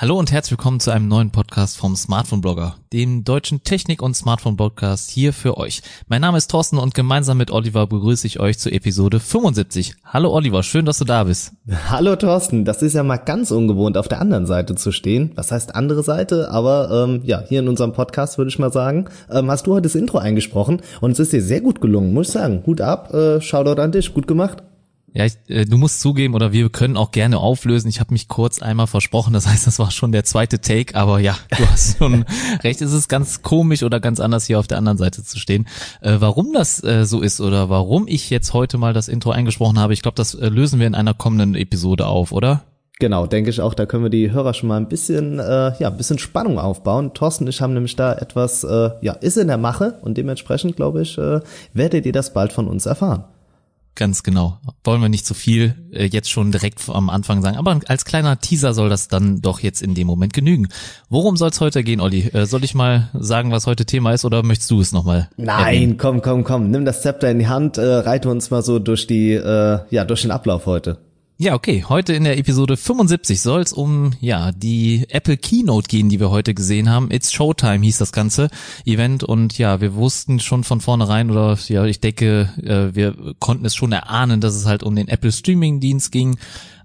Hallo und herzlich willkommen zu einem neuen Podcast vom Smartphone Blogger, dem deutschen Technik- und Smartphone Podcast hier für euch. Mein Name ist Thorsten und gemeinsam mit Oliver begrüße ich euch zur Episode 75. Hallo Oliver, schön, dass du da bist. Hallo Thorsten, das ist ja mal ganz ungewohnt, auf der anderen Seite zu stehen. Was heißt andere Seite? Aber ähm, ja, hier in unserem Podcast würde ich mal sagen, ähm, hast du heute das Intro eingesprochen und es ist dir sehr gut gelungen, muss ich sagen. Hut ab, äh, Shoutout an dich, gut gemacht. Ja, ich, äh, du musst zugeben oder wir können auch gerne auflösen. Ich habe mich kurz einmal versprochen, das heißt, das war schon der zweite Take, aber ja, du hast schon recht. Es ist ganz komisch oder ganz anders hier auf der anderen Seite zu stehen. Äh, warum das äh, so ist oder warum ich jetzt heute mal das Intro eingesprochen habe, ich glaube, das äh, lösen wir in einer kommenden Episode auf, oder? Genau, denke ich auch, da können wir die Hörer schon mal ein bisschen, äh, ja, ein bisschen Spannung aufbauen. Thorsten und ich haben nämlich da etwas, äh, ja, ist in der Mache und dementsprechend, glaube ich, äh, werdet ihr das bald von uns erfahren. Ganz genau. Wollen wir nicht zu viel äh, jetzt schon direkt am Anfang sagen, aber als kleiner Teaser soll das dann doch jetzt in dem Moment genügen. Worum soll es heute gehen, Olli? Äh, soll ich mal sagen, was heute Thema ist oder möchtest du es nochmal? Nein, erwähnen? komm, komm, komm, nimm das Zepter in die Hand, äh, reite uns mal so durch die, äh, ja, durch den Ablauf heute. Ja, okay. Heute in der Episode 75 soll es um ja die Apple Keynote gehen, die wir heute gesehen haben. It's Showtime hieß das ganze Event und ja, wir wussten schon von vornherein oder ja, ich denke, äh, wir konnten es schon erahnen, dass es halt um den Apple Streaming Dienst ging.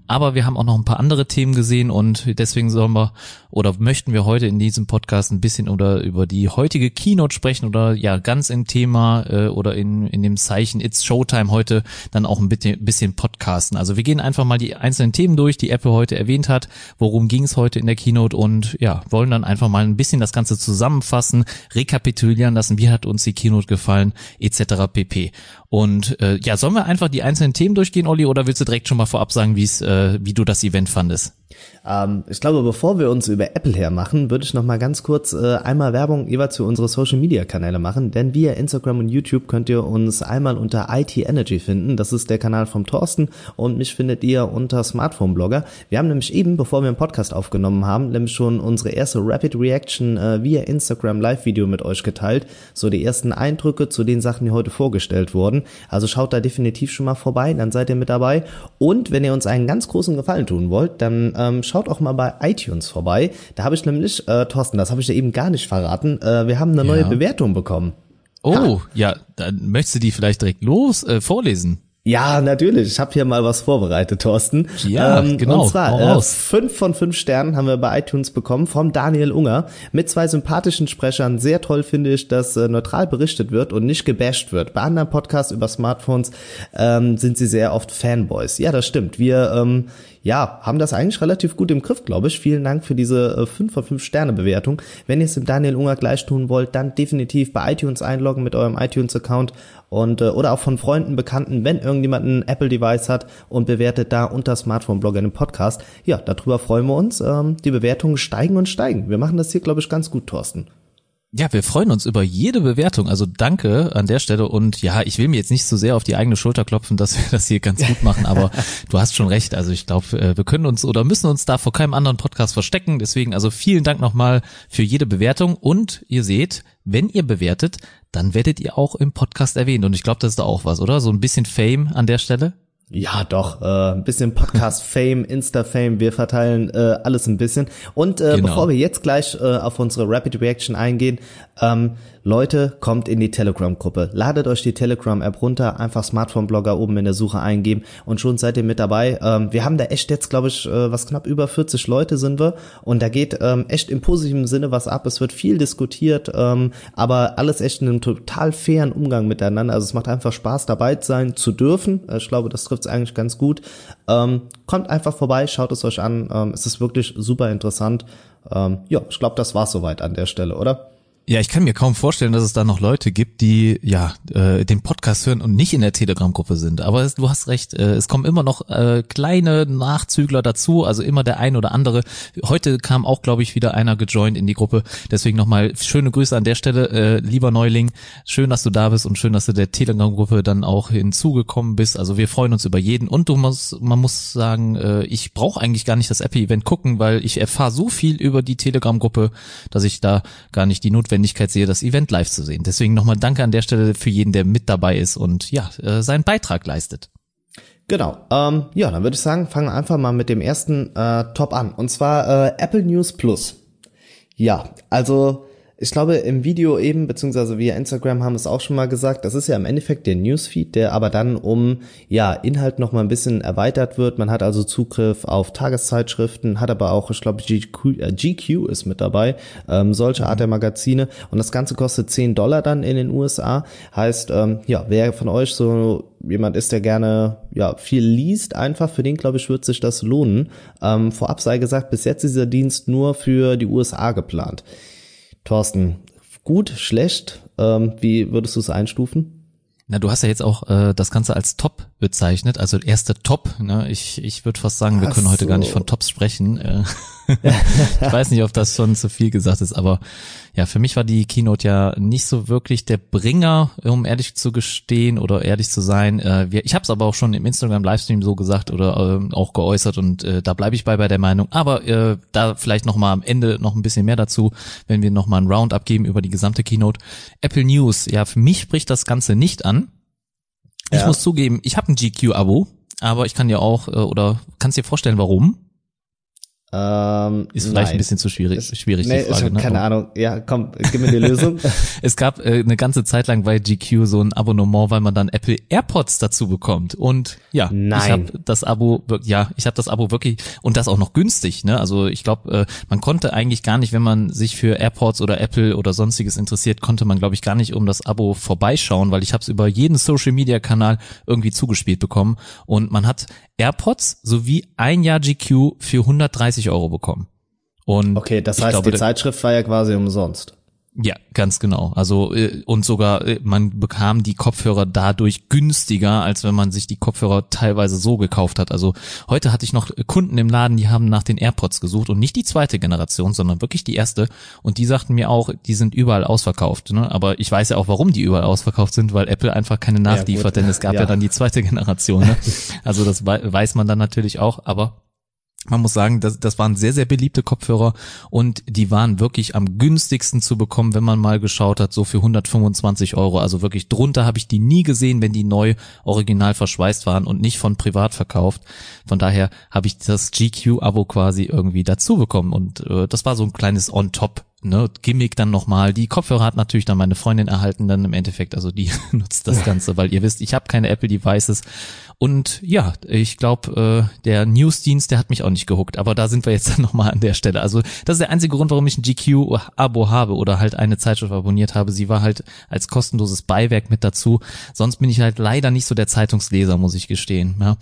Aber wir haben auch noch ein paar andere Themen gesehen und deswegen sollen wir oder möchten wir heute in diesem Podcast ein bisschen oder über die heutige Keynote sprechen oder ja ganz im Thema äh, oder in, in dem Zeichen It's Showtime heute dann auch ein bisschen, bisschen podcasten. Also wir gehen einfach mal die einzelnen Themen durch, die Apple heute erwähnt hat, worum ging es heute in der Keynote und ja, wollen dann einfach mal ein bisschen das Ganze zusammenfassen, rekapitulieren lassen, wie hat uns die Keynote gefallen, etc. pp. Und äh, ja, sollen wir einfach die einzelnen Themen durchgehen, Olli, oder willst du direkt schon mal vorab sagen, wie es, äh, wie du das Event fandest? Ähm, ich glaube, bevor wir uns über Apple hermachen, würde ich noch mal ganz kurz äh, einmal Werbung jeweils für unsere Social Media Kanäle machen, denn via Instagram und YouTube könnt ihr uns einmal unter IT Energy finden. Das ist der Kanal vom Thorsten und mich findet ihr unter Smartphone Blogger. Wir haben nämlich eben, bevor wir einen Podcast aufgenommen haben, nämlich schon unsere erste Rapid Reaction äh, via Instagram Live Video mit euch geteilt. So die ersten Eindrücke zu den Sachen, die heute vorgestellt wurden. Also schaut da definitiv schon mal vorbei, dann seid ihr mit dabei. Und wenn ihr uns einen ganz großen Gefallen tun wollt, dann ähm, schaut auch mal bei iTunes vorbei. Da habe ich nämlich, äh, Thorsten, das habe ich dir eben gar nicht verraten, äh, wir haben eine neue Bewertung bekommen. Oh, ha. ja, dann möchtest du die vielleicht direkt los äh, vorlesen. Ja, natürlich. Ich habe hier mal was vorbereitet, Thorsten. Ja, ähm, genau. Und zwar äh, fünf von fünf Sternen haben wir bei iTunes bekommen vom Daniel Unger mit zwei sympathischen Sprechern. Sehr toll finde ich, dass äh, neutral berichtet wird und nicht gebasht wird. Bei anderen Podcasts über Smartphones ähm, sind sie sehr oft Fanboys. Ja, das stimmt. Wir ähm, ja, haben das eigentlich relativ gut im Griff, glaube ich. Vielen Dank für diese äh, 5 von 5 Sterne Bewertung. Wenn ihr es dem Daniel Unger gleich tun wollt, dann definitiv bei iTunes einloggen mit eurem iTunes Account und äh, oder auch von Freunden, Bekannten, wenn irgendjemand ein Apple Device hat und bewertet da unter Smartphone Blogger einen Podcast. Ja, darüber freuen wir uns. Ähm, die Bewertungen steigen und steigen. Wir machen das hier, glaube ich, ganz gut, Thorsten. Ja, wir freuen uns über jede Bewertung. Also danke an der Stelle. Und ja, ich will mir jetzt nicht so sehr auf die eigene Schulter klopfen, dass wir das hier ganz gut machen, aber du hast schon recht. Also ich glaube, äh, wir können uns oder müssen uns da vor keinem anderen Podcast verstecken. Deswegen also vielen Dank nochmal für jede Bewertung. Und ihr seht, wenn ihr bewertet, dann werdet ihr auch im Podcast erwähnt. Und ich glaube, das ist da auch was, oder? So ein bisschen Fame an der Stelle. Ja, doch, äh, ein bisschen Podcast-Fame, Insta-Fame, wir verteilen äh, alles ein bisschen. Und äh, genau. bevor wir jetzt gleich äh, auf unsere Rapid Reaction eingehen, ähm, Leute, kommt in die Telegram-Gruppe. Ladet euch die Telegram-App runter, einfach Smartphone-Blogger oben in der Suche eingeben und schon seid ihr mit dabei. Ähm, wir haben da echt jetzt, glaube ich, äh, was knapp über 40 Leute sind wir und da geht ähm, echt im positiven Sinne was ab. Es wird viel diskutiert, ähm, aber alles echt in einem total fairen Umgang miteinander. Also es macht einfach Spaß, dabei sein zu dürfen. Äh, ich glaube, das trifft es eigentlich ganz gut. Ähm, kommt einfach vorbei, schaut es euch an. Ähm, es ist wirklich super interessant. Ja, ich glaube, das war's soweit an der Stelle, oder? Ja, ich kann mir kaum vorstellen, dass es da noch Leute gibt, die ja äh, den Podcast hören und nicht in der Telegram-Gruppe sind. Aber es, du hast recht, äh, es kommen immer noch äh, kleine Nachzügler dazu, also immer der ein oder andere. Heute kam auch, glaube ich, wieder einer gejoint in die Gruppe. Deswegen nochmal schöne Grüße an der Stelle, äh, lieber Neuling. Schön, dass du da bist und schön, dass du der Telegram-Gruppe dann auch hinzugekommen bist. Also wir freuen uns über jeden. Und du musst, man muss sagen, äh, ich brauche eigentlich gar nicht das Apple-Event gucken, weil ich erfahre so viel über die Telegram-Gruppe, dass ich da gar nicht die Notwendigkeit Notwendigkeit sehe, das Event live zu sehen. Deswegen nochmal Danke an der Stelle für jeden, der mit dabei ist und ja, äh, seinen Beitrag leistet. Genau. Ähm, ja, dann würde ich sagen, fangen wir einfach mal mit dem ersten äh, Top an. Und zwar äh, Apple News Plus. Ja, also ich glaube, im Video eben, beziehungsweise via Instagram haben wir es auch schon mal gesagt, das ist ja im Endeffekt der Newsfeed, der aber dann um, ja, Inhalt noch mal ein bisschen erweitert wird. Man hat also Zugriff auf Tageszeitschriften, hat aber auch, ich glaube, GQ, äh, GQ ist mit dabei, ähm, solche Art der Magazine. Und das Ganze kostet 10 Dollar dann in den USA. Heißt, ähm, ja, wer von euch so jemand ist, der gerne ja viel liest, einfach für den glaube ich wird sich das lohnen. Ähm, vorab sei gesagt, bis jetzt ist dieser Dienst nur für die USA geplant. Thorsten, gut, schlecht? Ähm, wie würdest du es einstufen? Na, du hast ja jetzt auch äh, das Ganze als Top bezeichnet, also erste Top. Ne? Ich, ich würde fast sagen, wir Ach können heute gar nicht von Tops sprechen. Äh, ich weiß nicht, ob das schon zu viel gesagt ist, aber ja, für mich war die Keynote ja nicht so wirklich der Bringer, um ehrlich zu gestehen oder ehrlich zu sein. Äh, ich habe es aber auch schon im Instagram-Livestream so gesagt oder äh, auch geäußert und äh, da bleibe ich bei bei der Meinung. Aber äh, da vielleicht noch mal am Ende noch ein bisschen mehr dazu, wenn wir noch mal ein Roundup geben über die gesamte Keynote. Apple News, ja, für mich spricht das Ganze nicht an. Ich ja. muss zugeben, ich habe ein GQ-Abo, aber ich kann dir auch oder kannst dir vorstellen, warum? Ähm, ist vielleicht nein. ein bisschen zu schwierig, ist, schwierig nee, die Frage. Ist, ne? keine Ahnung. Ja, komm, gib mir die Lösung. es gab äh, eine ganze Zeit lang bei GQ so ein Abonnement, weil man dann Apple AirPods dazu bekommt. Und ja, nein. ich habe das Abo, ja, ich habe das Abo wirklich und das auch noch günstig. Ne? Also ich glaube, äh, man konnte eigentlich gar nicht, wenn man sich für AirPods oder Apple oder sonstiges interessiert, konnte man glaube ich gar nicht um das Abo vorbeischauen, weil ich habe es über jeden Social Media Kanal irgendwie zugespielt bekommen und man hat AirPods sowie ein Jahr GQ für 130 Euro bekommen. Und okay, das heißt, glaube, die Zeitschrift war ja quasi umsonst. Ja, ganz genau. Also äh, und sogar äh, man bekam die Kopfhörer dadurch günstiger, als wenn man sich die Kopfhörer teilweise so gekauft hat. Also heute hatte ich noch Kunden im Laden, die haben nach den AirPods gesucht und nicht die zweite Generation, sondern wirklich die erste. Und die sagten mir auch, die sind überall ausverkauft. Ne? Aber ich weiß ja auch, warum die überall ausverkauft sind, weil Apple einfach keine nachliefert, ja, denn es gab ja. ja dann die zweite Generation. Ne? Also das weiß man dann natürlich auch. Aber man muss sagen, das, das waren sehr, sehr beliebte Kopfhörer und die waren wirklich am günstigsten zu bekommen, wenn man mal geschaut hat, so für 125 Euro. Also wirklich drunter habe ich die nie gesehen, wenn die neu original verschweißt waren und nicht von privat verkauft. Von daher habe ich das GQ-Abo quasi irgendwie dazu bekommen und äh, das war so ein kleines On-Top ne, Gimmick dann nochmal. Die Kopfhörer hat natürlich dann meine Freundin erhalten, dann im Endeffekt, also die nutzt das Ganze, weil ihr wisst, ich habe keine Apple Devices. Und ja, ich glaube, äh, der Newsdienst, der hat mich auch nicht gehuckt, aber da sind wir jetzt dann nochmal an der Stelle. Also das ist der einzige Grund, warum ich ein GQ-Abo habe oder halt eine Zeitschrift abonniert habe. Sie war halt als kostenloses Beiwerk mit dazu. Sonst bin ich halt leider nicht so der Zeitungsleser, muss ich gestehen. Ja.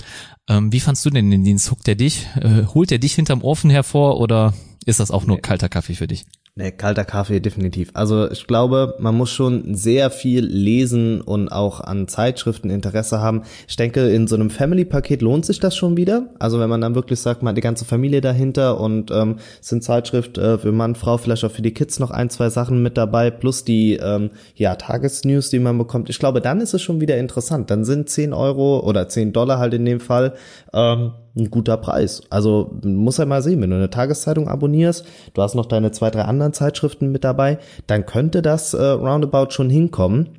Ähm, wie fandst du denn den Dienst? Huckt er dich? Äh, holt er dich hinterm Ofen hervor oder ist das auch nur kalter Kaffee für dich? Nee, kalter Kaffee definitiv. Also ich glaube, man muss schon sehr viel lesen und auch an Zeitschriften Interesse haben. Ich denke, in so einem Family-Paket lohnt sich das schon wieder. Also wenn man dann wirklich sagt, man hat die ganze Familie dahinter und ähm, sind Zeitschrift äh, für Mann, Frau, vielleicht auch für die Kids noch ein, zwei Sachen mit dabei, plus die ähm, ja, Tagesnews, die man bekommt. Ich glaube, dann ist es schon wieder interessant. Dann sind 10 Euro oder 10 Dollar halt in dem Fall ähm, ein guter Preis. Also muss ja mal sehen, wenn du eine Tageszeitung abonnierst, du hast noch deine zwei, drei anderen Zeitschriften mit dabei, dann könnte das äh, roundabout schon hinkommen.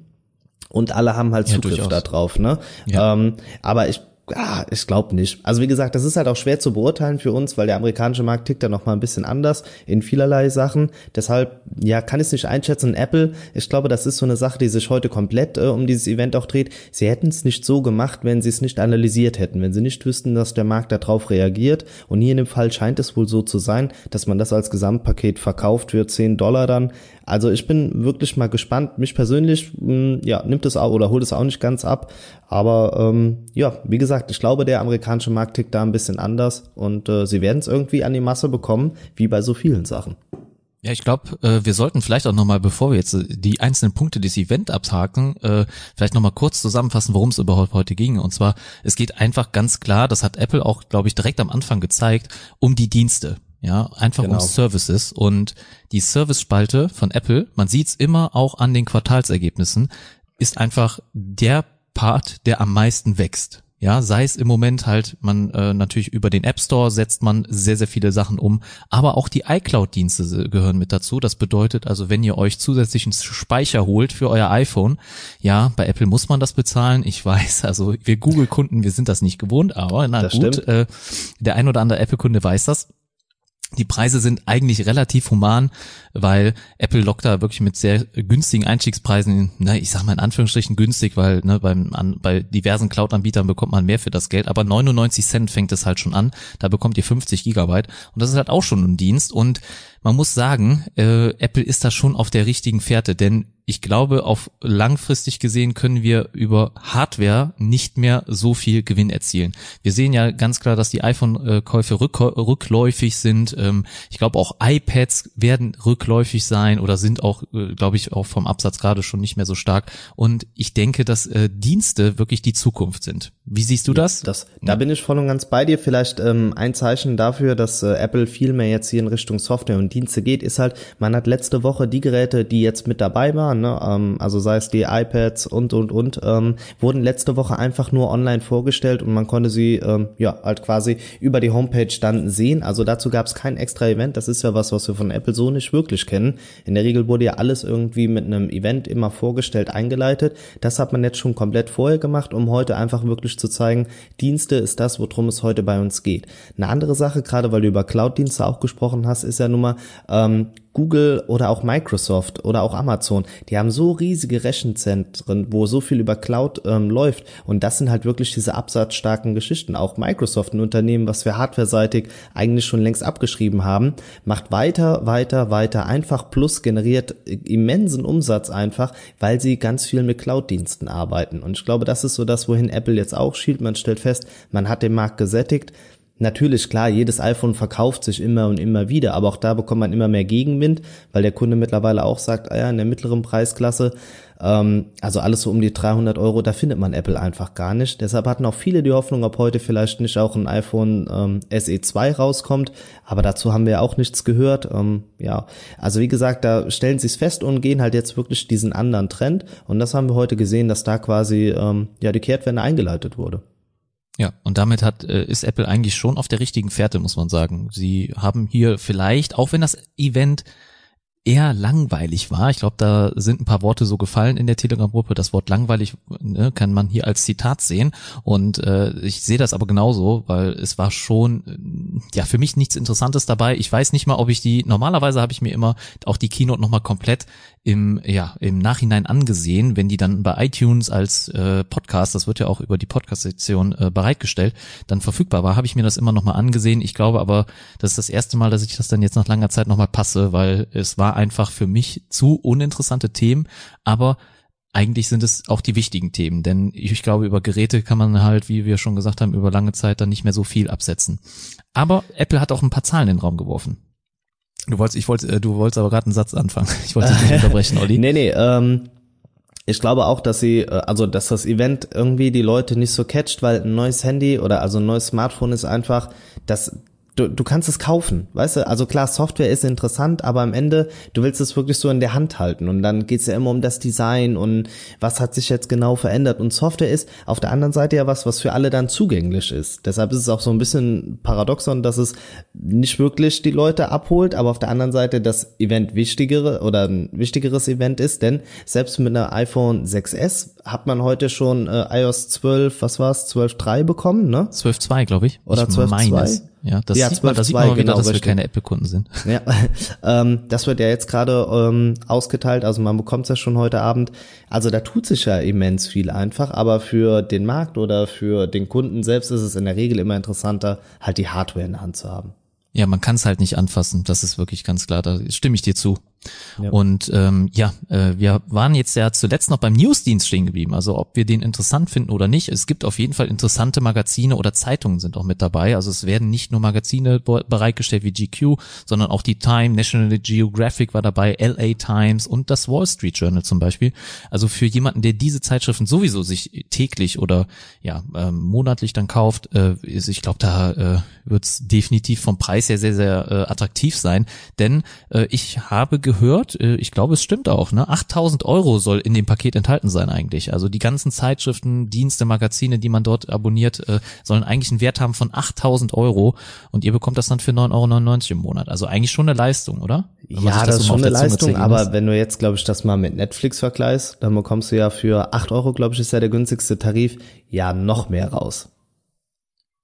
Und alle haben halt Zugriff ja, da drauf, ne? Ja. Ähm, aber ich Ah, ich glaube nicht. Also wie gesagt, das ist halt auch schwer zu beurteilen für uns, weil der amerikanische Markt tickt da noch mal ein bisschen anders in vielerlei Sachen. Deshalb, ja, kann ich es nicht einschätzen. Apple, ich glaube, das ist so eine Sache, die sich heute komplett äh, um dieses Event auch dreht. Sie hätten es nicht so gemacht, wenn sie es nicht analysiert hätten, wenn sie nicht wüssten, dass der Markt darauf reagiert. Und hier in dem Fall scheint es wohl so zu sein, dass man das als Gesamtpaket verkauft für 10 Dollar dann. Also ich bin wirklich mal gespannt. Mich persönlich, mh, hm, ja, nimmt es auch oder holt es auch nicht ganz ab. Aber ähm, ja, wie gesagt, ich glaube, der amerikanische Markt tickt da ein bisschen anders und äh, sie werden es irgendwie an die Masse bekommen, wie bei so vielen Sachen. Ja, ich glaube, äh, wir sollten vielleicht auch nochmal, bevor wir jetzt äh, die einzelnen Punkte des Event abhaken, äh, vielleicht nochmal kurz zusammenfassen, worum es überhaupt heute ging. Und zwar, es geht einfach ganz klar, das hat Apple auch, glaube ich, direkt am Anfang gezeigt, um die Dienste ja, einfach genau. um Services und die Service-Spalte von Apple, man sieht's immer auch an den Quartalsergebnissen, ist einfach der Part, der am meisten wächst. Ja, sei es im Moment halt, man äh, natürlich über den App Store setzt man sehr, sehr viele Sachen um, aber auch die iCloud-Dienste gehören mit dazu. Das bedeutet also, wenn ihr euch zusätzlichen Speicher holt für euer iPhone, ja, bei Apple muss man das bezahlen. Ich weiß, also wir Google-Kunden, wir sind das nicht gewohnt, aber na das gut, äh, der ein oder andere Apple-Kunde weiß das. Die Preise sind eigentlich relativ human, weil Apple lockt da wirklich mit sehr günstigen Einstiegspreisen, ne, ich sag mal in Anführungsstrichen günstig, weil ne, beim, an, bei diversen Cloud-Anbietern bekommt man mehr für das Geld, aber 99 Cent fängt es halt schon an, da bekommt ihr 50 Gigabyte. Und das ist halt auch schon ein Dienst. Und man muss sagen, äh, Apple ist da schon auf der richtigen Fährte, denn ich glaube, auf langfristig gesehen können wir über Hardware nicht mehr so viel Gewinn erzielen. Wir sehen ja ganz klar, dass die iPhone-Käufe rückläufig sind. Ähm, ich glaube, auch iPads werden rückläufig sein oder sind auch, äh, glaube ich, auch vom Absatz gerade schon nicht mehr so stark. Und ich denke, dass äh, Dienste wirklich die Zukunft sind. Wie siehst du das? das da bin ich voll und ganz bei dir. Vielleicht ähm, ein Zeichen dafür, dass äh, Apple viel mehr jetzt hier in Richtung Software und Dienste geht, ist halt, man hat letzte Woche die Geräte, die jetzt mit dabei waren, ne, ähm, also sei es die iPads und und und, ähm, wurden letzte Woche einfach nur online vorgestellt und man konnte sie ähm, ja halt quasi über die Homepage dann sehen. Also dazu gab es kein extra Event. Das ist ja was, was wir von Apple so nicht wirklich kennen. In der Regel wurde ja alles irgendwie mit einem Event immer vorgestellt, eingeleitet. Das hat man jetzt schon komplett vorher gemacht, um heute einfach wirklich zu zeigen, Dienste ist das, worum es heute bei uns geht. Eine andere Sache, gerade weil du über Cloud-Dienste auch gesprochen hast, ist ja nun mal, ähm, Google oder auch Microsoft oder auch Amazon, die haben so riesige Rechenzentren, wo so viel über Cloud ähm, läuft. Und das sind halt wirklich diese absatzstarken Geschichten. Auch Microsoft, ein Unternehmen, was wir hardwareseitig eigentlich schon längst abgeschrieben haben, macht weiter, weiter, weiter einfach plus generiert immensen Umsatz einfach, weil sie ganz viel mit Cloud-Diensten arbeiten. Und ich glaube, das ist so das, wohin Apple jetzt auch schielt. Man stellt fest, man hat den Markt gesättigt. Natürlich, klar, jedes iPhone verkauft sich immer und immer wieder, aber auch da bekommt man immer mehr Gegenwind, weil der Kunde mittlerweile auch sagt, ah ja, in der mittleren Preisklasse, ähm, also alles so um die 300 Euro, da findet man Apple einfach gar nicht. Deshalb hatten auch viele die Hoffnung, ob heute vielleicht nicht auch ein iPhone ähm, SE2 rauskommt, aber dazu haben wir auch nichts gehört. Ähm, ja, also wie gesagt, da stellen sie es fest und gehen halt jetzt wirklich diesen anderen Trend und das haben wir heute gesehen, dass da quasi ähm, ja die Kehrtwende eingeleitet wurde. Ja, und damit hat äh, ist Apple eigentlich schon auf der richtigen Fährte, muss man sagen. Sie haben hier vielleicht, auch wenn das Event eher langweilig war. Ich glaube, da sind ein paar Worte so gefallen in der Telegram-Gruppe. Das Wort langweilig ne, kann man hier als Zitat sehen. Und äh, ich sehe das aber genauso, weil es war schon äh, ja für mich nichts Interessantes dabei. Ich weiß nicht mal, ob ich die. Normalerweise habe ich mir immer auch die Keynote nochmal komplett im ja im Nachhinein angesehen, wenn die dann bei iTunes als äh, Podcast, das wird ja auch über die Podcast-Sektion äh, bereitgestellt, dann verfügbar war, habe ich mir das immer nochmal angesehen. Ich glaube aber, das ist das erste Mal, dass ich das dann jetzt nach langer Zeit nochmal passe, weil es war einfach für mich zu uninteressante Themen, aber eigentlich sind es auch die wichtigen Themen, denn ich glaube, über Geräte kann man halt, wie wir schon gesagt haben, über lange Zeit dann nicht mehr so viel absetzen. Aber Apple hat auch ein paar Zahlen in den Raum geworfen. Du wolltest, ich wollte, äh, du wolltest aber gerade einen Satz anfangen. Ich wollte dich nicht unterbrechen, Olli. nee, nee, ähm, ich glaube auch, dass sie, äh, also dass das Event irgendwie die Leute nicht so catcht, weil ein neues Handy oder also ein neues Smartphone ist einfach, das du, du kannst es kaufen, weißt du? Also klar, Software ist interessant, aber am Ende, du willst es wirklich so in der Hand halten und dann geht's ja immer um das Design und was hat sich jetzt genau verändert und Software ist auf der anderen Seite ja was, was für alle dann zugänglich ist. Deshalb ist es auch so ein bisschen paradoxon, dass es nicht wirklich die Leute abholt, aber auf der anderen Seite das Event wichtigere oder ein wichtigeres Event ist, denn selbst mit einer iPhone 6s hat man heute schon äh, iOS 12, was war's, 12.3 bekommen, ne? 12.2, glaube ich. Oder 12.2? Ja, das ja, sieht man, das sieht man mal wieder, genau, dass wir keine Apple-Kunden sind. Ja, ähm, das wird ja jetzt gerade ähm, ausgeteilt, also man bekommt es ja schon heute Abend. Also da tut sich ja immens viel einfach, aber für den Markt oder für den Kunden selbst ist es in der Regel immer interessanter, halt die Hardware in der Hand zu haben. Ja, man kann es halt nicht anfassen, das ist wirklich ganz klar, da stimme ich dir zu. Ja. Und ähm, ja, äh, wir waren jetzt ja zuletzt noch beim Newsdienst stehen geblieben. Also ob wir den interessant finden oder nicht. Es gibt auf jeden Fall interessante Magazine oder Zeitungen sind auch mit dabei. Also es werden nicht nur Magazine bereitgestellt wie GQ, sondern auch die Time, National Geographic war dabei, LA Times und das Wall Street Journal zum Beispiel. Also für jemanden, der diese Zeitschriften sowieso sich täglich oder ja ähm, monatlich dann kauft, äh, ist, ich glaube, da äh, wird es definitiv vom Preis her sehr, sehr äh, attraktiv sein. Denn äh, ich habe gehört, gehört, äh, ich glaube, es stimmt auch, ne? 8000 Euro soll in dem Paket enthalten sein eigentlich. Also die ganzen Zeitschriften, Dienste, Magazine, die man dort abonniert, äh, sollen eigentlich einen Wert haben von 8000 Euro und ihr bekommt das dann für 9,99 Euro im Monat. Also eigentlich schon eine Leistung, oder? ja, das, das ist schon eine Leistung, aber wenn du jetzt, glaube ich, das mal mit Netflix vergleichst, dann bekommst du ja für 8 Euro, glaube ich, ist ja der günstigste Tarif, ja noch mehr raus.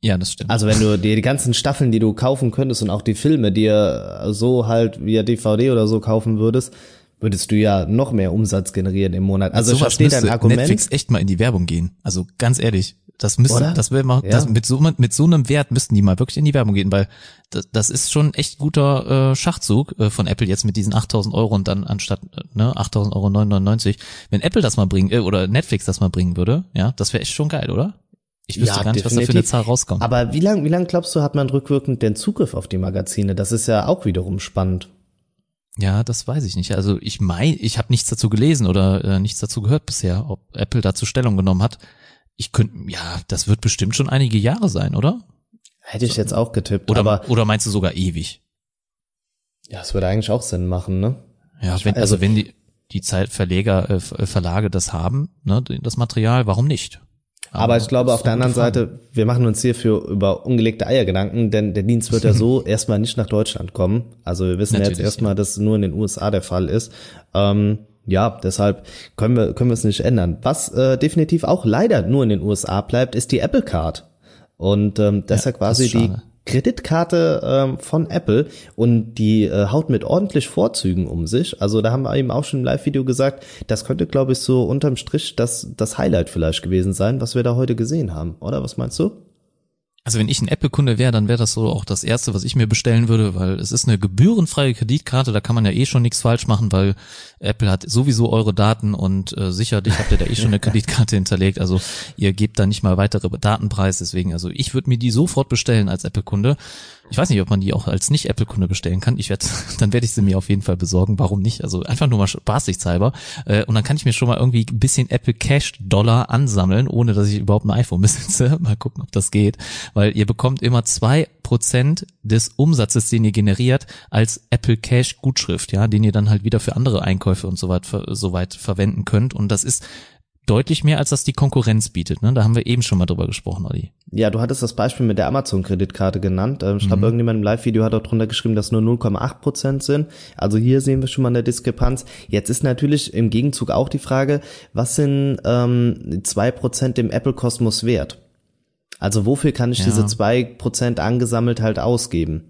Ja, das stimmt. Also wenn du dir die ganzen Staffeln, die du kaufen könntest und auch die Filme dir so halt via DVD oder so kaufen würdest, würdest du ja noch mehr Umsatz generieren im Monat. Also ich verstehe dein Argument. Netflix echt mal in die Werbung gehen. Also ganz ehrlich, das müsste, Oder? das will man, ja. das, mit so mit so einem Wert müssten die mal wirklich in die Werbung gehen, weil das, das ist schon echt guter äh, Schachzug äh, von Apple jetzt mit diesen 8000 Euro und dann anstatt äh, ne 8000 Euro 999. Wenn Apple das mal bringen äh, oder Netflix das mal bringen würde, ja, das wäre echt schon geil, oder? Ich wüsste ja, gar nicht, definitiv. was da für eine Zahl rauskommt. Aber wie lang, wie lang glaubst du, hat man rückwirkend den Zugriff auf die Magazine? Das ist ja auch wiederum spannend. Ja, das weiß ich nicht. Also ich meine, ich habe nichts dazu gelesen oder äh, nichts dazu gehört bisher, ob Apple dazu Stellung genommen hat. Ich könnte, ja, das wird bestimmt schon einige Jahre sein, oder? Hätte ich jetzt auch getippt. Oder, aber, oder meinst du sogar ewig? Ja, es würde eigentlich auch Sinn machen, ne? Ja, wenn, also, wenn die, die Zeitverleger, äh, Verlage das haben, ne, das Material, warum nicht? Aber, ich glaube, auf der anderen Seite, wir machen uns hier für über ungelegte Eier Gedanken, denn der Dienst wird ja so erstmal nicht nach Deutschland kommen. Also wir wissen Natürlich, jetzt erstmal, ja. dass nur in den USA der Fall ist. Ähm, ja, deshalb können wir können wir es nicht ändern. Was äh, definitiv auch leider nur in den USA bleibt, ist die Apple Card. Und ähm, das ja, ist ja quasi die Kreditkarte ähm, von Apple und die äh, haut mit ordentlich Vorzügen um sich. Also da haben wir eben auch schon im Live-Video gesagt, das könnte, glaube ich, so unterm Strich das, das Highlight vielleicht gewesen sein, was wir da heute gesehen haben. Oder was meinst du? Also wenn ich ein Apple-Kunde wäre, dann wäre das so auch das Erste, was ich mir bestellen würde, weil es ist eine gebührenfreie Kreditkarte, da kann man ja eh schon nichts falsch machen, weil Apple hat sowieso eure Daten und äh, sicherlich habt ihr da eh schon eine Kreditkarte hinterlegt, also ihr gebt da nicht mal weitere Datenpreis, deswegen, also ich würde mir die sofort bestellen als Apple-Kunde ich weiß nicht, ob man die auch als Nicht-Apple-Kunde bestellen kann. Ich werde, dann werde ich sie mir auf jeden Fall besorgen. Warum nicht? Also einfach nur mal spaßigshalber. Äh, und dann kann ich mir schon mal irgendwie ein bisschen Apple Cash Dollar ansammeln, ohne dass ich überhaupt ein iPhone besitze. Mal gucken, ob das geht. Weil ihr bekommt immer zwei Prozent des Umsatzes, den ihr generiert, als Apple Cash Gutschrift, ja, den ihr dann halt wieder für andere Einkäufe und so weit, so weit verwenden könnt. Und das ist deutlich mehr, als das die Konkurrenz bietet. Ne? Da haben wir eben schon mal drüber gesprochen, Olli. Ja, du hattest das Beispiel mit der Amazon-Kreditkarte genannt. Ähm, ich glaube, mhm. irgendjemand im Live-Video hat auch drunter geschrieben, dass nur 0,8 Prozent sind. Also hier sehen wir schon mal eine Diskrepanz. Jetzt ist natürlich im Gegenzug auch die Frage, was sind ähm, zwei Prozent im Apple-Kosmos wert? Also wofür kann ich ja. diese zwei Prozent angesammelt halt ausgeben?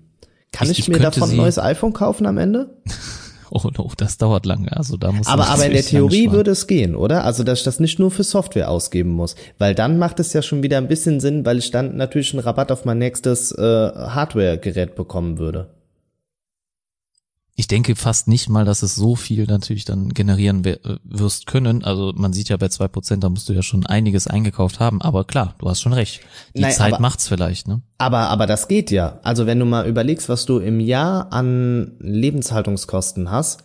Kann ich, ich mir davon ein neues iPhone kaufen am Ende? Oh no, das dauert lange. Also da muss aber aber in der Theorie würde es gehen, oder? Also dass ich das nicht nur für Software ausgeben muss, weil dann macht es ja schon wieder ein bisschen Sinn, weil ich dann natürlich einen Rabatt auf mein nächstes äh, Hardware-Gerät bekommen würde ich denke fast nicht mal, dass es so viel natürlich dann generieren äh, wirst können. Also man sieht ja bei zwei Prozent, da musst du ja schon einiges eingekauft haben. Aber klar, du hast schon recht. Die Nein, Zeit aber, macht's vielleicht, ne? Aber, aber das geht ja. Also wenn du mal überlegst, was du im Jahr an Lebenshaltungskosten hast,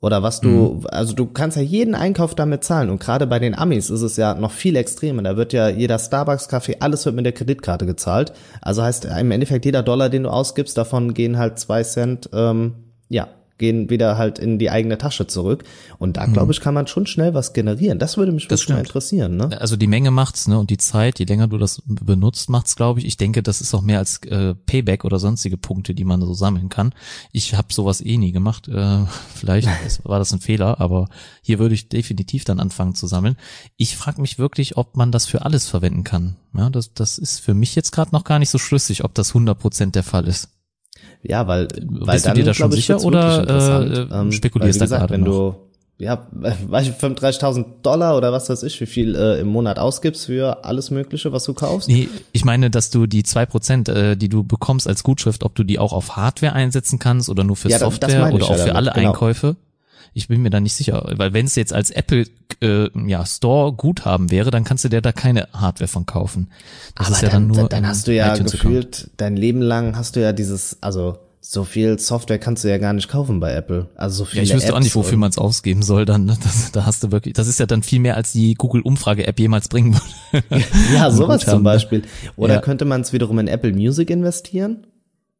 oder was du, mhm. also du kannst ja jeden Einkauf damit zahlen. Und gerade bei den Amis ist es ja noch viel extremer. Da wird ja jeder Starbucks-Kaffee, alles wird mit der Kreditkarte gezahlt. Also heißt im Endeffekt jeder Dollar, den du ausgibst, davon gehen halt zwei Cent ähm, ja, gehen wieder halt in die eigene Tasche zurück. Und da, glaube mhm. ich, kann man schon schnell was generieren. Das würde mich das wirklich mal interessieren. Ne? Also die Menge macht's, ne? Und die Zeit, je länger du das benutzt, macht's, glaube ich. Ich denke, das ist auch mehr als äh, Payback oder sonstige Punkte, die man so sammeln kann. Ich habe sowas eh nie gemacht. Äh, vielleicht war das ein Fehler, aber hier würde ich definitiv dann anfangen zu sammeln. Ich frage mich wirklich, ob man das für alles verwenden kann. Ja, das, das ist für mich jetzt gerade noch gar nicht so schlüssig, ob das 100% der Fall ist. Ja, weil, weil Bist dann, du dir da schon sicher oder äh, ähm, spekulierst du gerade wenn noch? du ja, weiß ich, 35.000 Dollar oder was weiß ich, wie viel äh, im Monat ausgibst für alles Mögliche, was du kaufst? Nee, ich meine, dass du die zwei Prozent, äh, die du bekommst als Gutschrift, ob du die auch auf Hardware einsetzen kannst oder nur für ja, Software oder auch für damit, alle genau. Einkäufe. Ich bin mir da nicht sicher, weil wenn es jetzt als Apple äh, ja Store Guthaben wäre, dann kannst du dir da keine Hardware von kaufen. Das Aber ist ja dann, dann nur dann hast du ja gefühlt dein Leben lang hast du ja dieses also so viel Software kannst du ja gar nicht kaufen bei Apple. Also so viel. Ja, ich wüsste auch nicht, wofür man es ausgeben soll. Dann, ne? das, da hast du wirklich, das ist ja dann viel mehr als die Google Umfrage App jemals bringen würde. ja, sowas zum Beispiel. Oder ja. könnte man es wiederum in Apple Music investieren?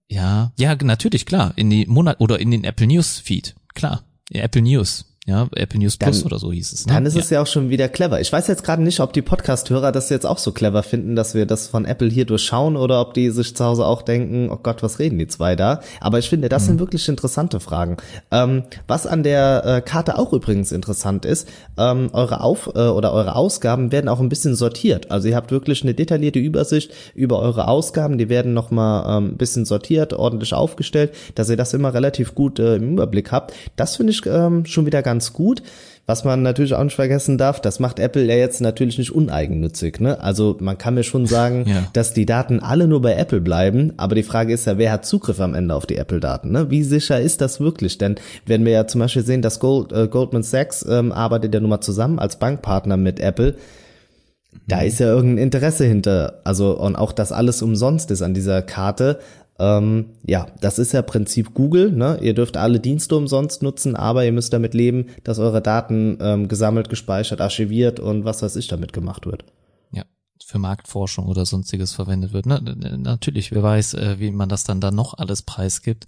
Ja, ja, natürlich klar. In die Monat oder in den Apple News Feed, klar. Apple News ja, Apple News Plus dann, oder so hieß es. Ne? Dann ist ja. es ja auch schon wieder clever. Ich weiß jetzt gerade nicht, ob die Podcast-Hörer das jetzt auch so clever finden, dass wir das von Apple hier durchschauen oder ob die sich zu Hause auch denken, oh Gott, was reden die zwei da? Aber ich finde, das mhm. sind wirklich interessante Fragen. Ähm, was an der äh, Karte auch übrigens interessant ist, ähm, eure Auf- äh, oder eure Ausgaben werden auch ein bisschen sortiert. Also ihr habt wirklich eine detaillierte Übersicht über eure Ausgaben. Die werden nochmal ähm, ein bisschen sortiert, ordentlich aufgestellt, dass ihr das immer relativ gut äh, im Überblick habt. Das finde ich ähm, schon wieder ganz ganz gut. Was man natürlich auch nicht vergessen darf, das macht Apple ja jetzt natürlich nicht uneigennützig. Ne? Also man kann mir schon sagen, ja. dass die Daten alle nur bei Apple bleiben, aber die Frage ist ja, wer hat Zugriff am Ende auf die Apple-Daten? Ne? Wie sicher ist das wirklich? Denn wenn wir ja zum Beispiel sehen, dass Gold, äh, Goldman Sachs ähm, arbeitet ja nun mal zusammen als Bankpartner mit Apple, da mhm. ist ja irgendein Interesse hinter. Also und auch, dass alles umsonst ist an dieser Karte. Ähm, ja, das ist ja Prinzip Google. Ne? Ihr dürft alle Dienste umsonst nutzen, aber ihr müsst damit leben, dass eure Daten ähm, gesammelt, gespeichert, archiviert und was weiß ich damit gemacht wird. Ja, für Marktforschung oder sonstiges verwendet wird. Ne? Natürlich, wer weiß, äh, wie man das dann da noch alles preisgibt.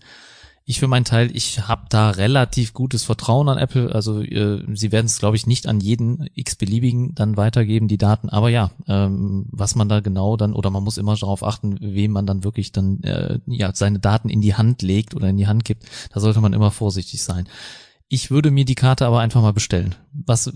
Ich für meinen Teil, ich habe da relativ gutes Vertrauen an Apple. Also äh, sie werden es, glaube ich, nicht an jeden x-beliebigen dann weitergeben, die Daten. Aber ja, ähm, was man da genau dann, oder man muss immer darauf achten, wem man dann wirklich dann äh, ja seine Daten in die Hand legt oder in die Hand gibt. Da sollte man immer vorsichtig sein. Ich würde mir die Karte aber einfach mal bestellen. Was,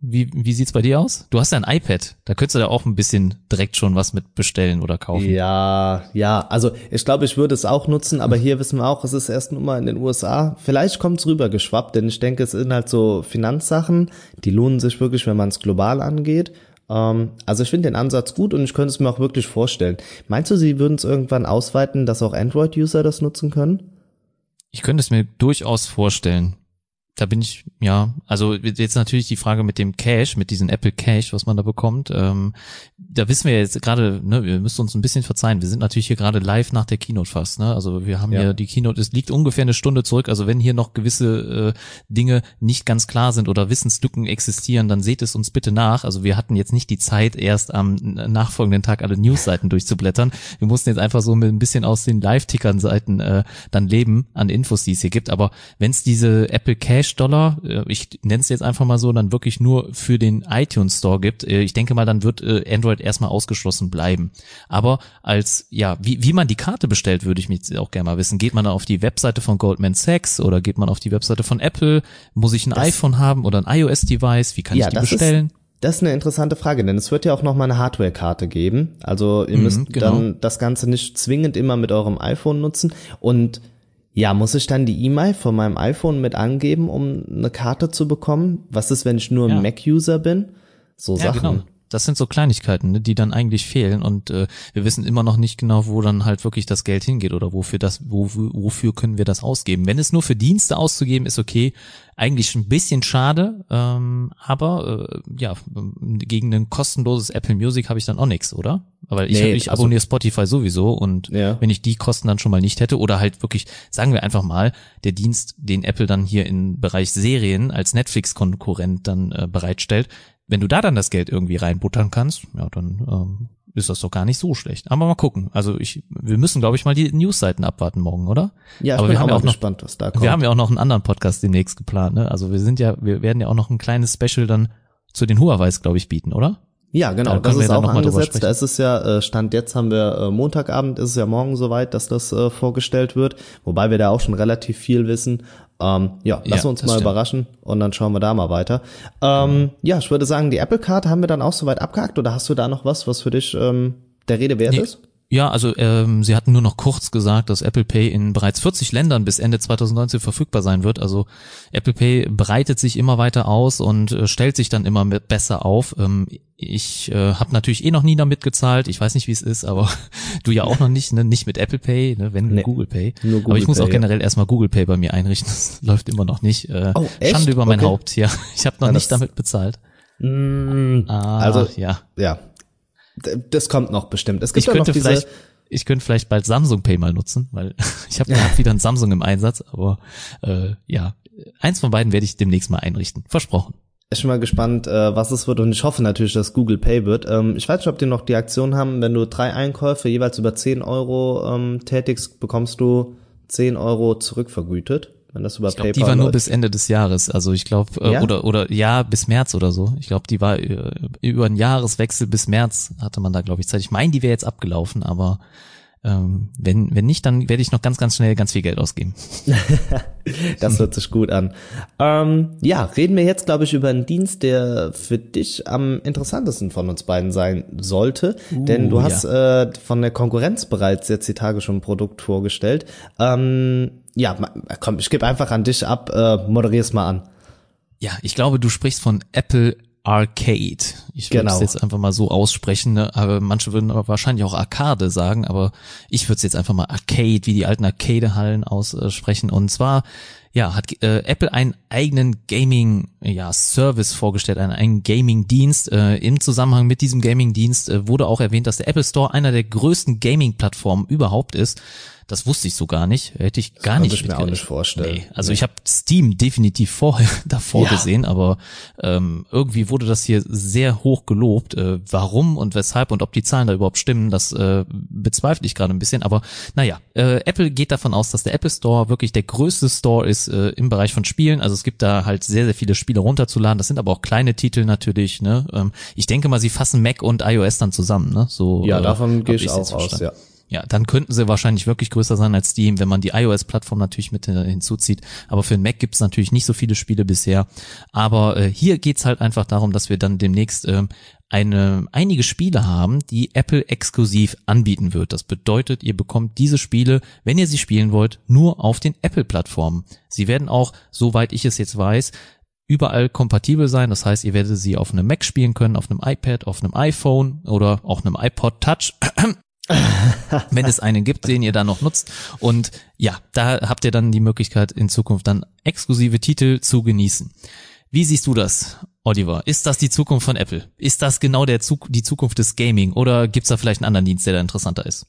wie, wie sieht's bei dir aus? Du hast ja ein iPad. Da könntest du ja auch ein bisschen direkt schon was mit bestellen oder kaufen. Ja, ja. Also ich glaube, ich würde es auch nutzen, aber hier wissen wir auch, es ist erst nur mal in den USA. Vielleicht kommt's rüber geschwappt, denn ich denke, es sind halt so Finanzsachen, die lohnen sich wirklich, wenn man es global angeht. Ähm, also ich finde den Ansatz gut und ich könnte es mir auch wirklich vorstellen. Meinst du, sie würden es irgendwann ausweiten, dass auch Android-User das nutzen können? Ich könnte es mir durchaus vorstellen da bin ich, ja, also jetzt natürlich die Frage mit dem Cash, mit diesem Apple Cash, was man da bekommt. Ähm, da wissen wir jetzt gerade, ne, wir müssen uns ein bisschen verzeihen. Wir sind natürlich hier gerade live nach der Keynote fast, ne? Also wir haben ja. hier die Keynote, es liegt ungefähr eine Stunde zurück. Also wenn hier noch gewisse äh, Dinge nicht ganz klar sind oder Wissenslücken existieren, dann seht es uns bitte nach. Also wir hatten jetzt nicht die Zeit, erst am nachfolgenden Tag alle Newsseiten durchzublättern. Wir mussten jetzt einfach so mit ein bisschen aus den Live-Tickern-Seiten äh, dann leben an Infos, die es hier gibt. Aber wenn es diese Apple Cash Dollar, äh, ich nenne es jetzt einfach mal so, dann wirklich nur für den iTunes Store gibt, äh, ich denke mal, dann wird äh, Android erstmal ausgeschlossen bleiben. Aber als, ja, wie, wie man die Karte bestellt, würde ich mich auch gerne mal wissen. Geht man da auf die Webseite von Goldman Sachs oder geht man auf die Webseite von Apple? Muss ich ein das, iPhone haben oder ein iOS-Device? Wie kann ja, ich die bestellen? Ist das ist eine interessante Frage, denn es wird ja auch noch mal eine Hardware-Karte geben. Also ihr müsst mhm, genau. dann das Ganze nicht zwingend immer mit eurem iPhone nutzen und ja, muss ich dann die E-Mail von meinem iPhone mit angeben, um eine Karte zu bekommen? Was ist, wenn ich nur ja. Mac-User bin? So ja, Sachen. Genau. Das sind so Kleinigkeiten, ne, die dann eigentlich fehlen und äh, wir wissen immer noch nicht genau, wo dann halt wirklich das Geld hingeht oder wofür das, wo, wofür können wir das ausgeben. Wenn es nur für Dienste auszugeben ist, okay, eigentlich ein bisschen schade, ähm, aber äh, ja, gegen ein kostenloses Apple Music habe ich dann auch nichts, oder? Weil ich, nee, ich also, abonniere Spotify sowieso und ja. wenn ich die Kosten dann schon mal nicht hätte oder halt wirklich, sagen wir einfach mal, der Dienst, den Apple dann hier im Bereich Serien als Netflix-Konkurrent dann äh, bereitstellt, wenn du da dann das Geld irgendwie reinbuttern kannst, ja, dann ähm, ist das doch gar nicht so schlecht. Aber mal gucken. Also ich, wir müssen, glaube ich, mal die Newsseiten abwarten morgen, oder? Ja, ich Aber bin wir haben auch, ja auch noch, gespannt, was da kommt. Wir haben ja auch noch einen anderen Podcast demnächst geplant, ne? Also wir sind ja, wir werden ja auch noch ein kleines Special dann zu den Huawei's, glaube ich, bieten, oder? Ja, genau, da das ist auch angesetzt. Da ist es ja, äh, Stand jetzt haben wir äh, Montagabend, ist es ja morgen soweit, dass das äh, vorgestellt wird, wobei wir da auch schon relativ viel wissen. Ähm, ja, lassen wir uns mal stimmt. überraschen und dann schauen wir da mal weiter. Ähm. Ja, ich würde sagen, die Apple Card haben wir dann auch soweit abgehakt oder hast du da noch was, was für dich ähm, der Rede wert nee. ist? Ja, also ähm, sie hatten nur noch kurz gesagt, dass Apple Pay in bereits 40 Ländern bis Ende 2019 verfügbar sein wird. Also Apple Pay breitet sich immer weiter aus und äh, stellt sich dann immer besser auf. Ähm, ich äh, habe natürlich eh noch nie damit gezahlt. Ich weiß nicht, wie es ist, aber du ja auch noch nicht, ne? nicht mit Apple Pay, ne? wenn nee, Google Pay. Google aber ich muss Pay, auch generell ja. erstmal Google Pay bei mir einrichten. Das läuft immer noch nicht. Äh, oh, Schande über mein okay. Haupt. Ja, ich habe noch ja, nicht damit bezahlt. Mm, ah, also ja, ja, das kommt noch bestimmt. Es gibt ich könnte vielleicht, ich könnte vielleicht bald Samsung Pay mal nutzen, weil ich habe gerade wieder ein Samsung im Einsatz, aber äh, ja, eins von beiden werde ich demnächst mal einrichten. Versprochen. Ich bin mal gespannt, äh, was es wird und ich hoffe natürlich, dass Google Pay wird. Ähm, ich weiß nicht, ob die noch die Aktion haben, wenn du drei Einkäufe jeweils über 10 Euro ähm, tätigst, bekommst du 10 Euro zurückvergütet wenn das über ich glaub, PayPal Die war nur bis Ende des Jahres, also ich glaube äh, ja? oder oder ja bis März oder so. Ich glaube, die war äh, über einen Jahreswechsel bis März hatte man da glaube ich Zeit. Ich meine, die wäre jetzt abgelaufen, aber ähm, wenn, wenn nicht, dann werde ich noch ganz, ganz schnell ganz viel Geld ausgeben. das hört sich gut an. Ähm, ja, reden wir jetzt, glaube ich, über einen Dienst, der für dich am interessantesten von uns beiden sein sollte. Uh, Denn du hast ja. äh, von der Konkurrenz bereits jetzt die Tage schon ein Produkt vorgestellt. Ähm, ja, komm, ich gebe einfach an dich ab, äh, moderier's mal an. Ja, ich glaube, du sprichst von Apple Arcade. Ich würde genau. es jetzt einfach mal so aussprechen, ne? aber manche würden aber wahrscheinlich auch Arcade sagen, aber ich würde es jetzt einfach mal Arcade, wie die alten Arcade-Hallen aussprechen. Und zwar, ja, hat äh, Apple einen eigenen Gaming, ja, Service vorgestellt, einen eigenen Gaming-Dienst. Äh, Im Zusammenhang mit diesem Gaming-Dienst äh, wurde auch erwähnt, dass der Apple Store einer der größten Gaming-Plattformen überhaupt ist. Das wusste ich so gar nicht. Hätte ich gar nicht. Ich mir auch nicht vorstellen. Nee. Also nee. ich habe Steam definitiv vorher davor ja. gesehen, aber ähm, irgendwie wurde das hier sehr hoch gelobt. Äh, warum und weshalb und ob die Zahlen da überhaupt stimmen, das äh, bezweifle ich gerade ein bisschen. Aber naja, äh, Apple geht davon aus, dass der Apple Store wirklich der größte Store ist äh, im Bereich von Spielen. Also es gibt da halt sehr, sehr viele Spiele runterzuladen. Das sind aber auch kleine Titel natürlich. Ne? Ähm, ich denke mal, sie fassen Mac und iOS dann zusammen. Ne? So, ja, davon äh, gehe ich auch aus, ja. Ja, dann könnten sie wahrscheinlich wirklich größer sein als Steam, wenn man die iOS-Plattform natürlich mit äh, hinzuzieht. Aber für den Mac gibt's natürlich nicht so viele Spiele bisher. Aber äh, hier geht's halt einfach darum, dass wir dann demnächst äh, eine, einige Spiele haben, die Apple exklusiv anbieten wird. Das bedeutet, ihr bekommt diese Spiele, wenn ihr sie spielen wollt, nur auf den Apple-Plattformen. Sie werden auch, soweit ich es jetzt weiß, überall kompatibel sein. Das heißt, ihr werdet sie auf einem Mac spielen können, auf einem iPad, auf einem iPhone oder auch einem iPod Touch. wenn es einen gibt, den ihr da noch nutzt. Und ja, da habt ihr dann die Möglichkeit, in Zukunft dann exklusive Titel zu genießen. Wie siehst du das, Oliver? Ist das die Zukunft von Apple? Ist das genau der Zug die Zukunft des Gaming? Oder gibt's da vielleicht einen anderen Dienst, der da interessanter ist?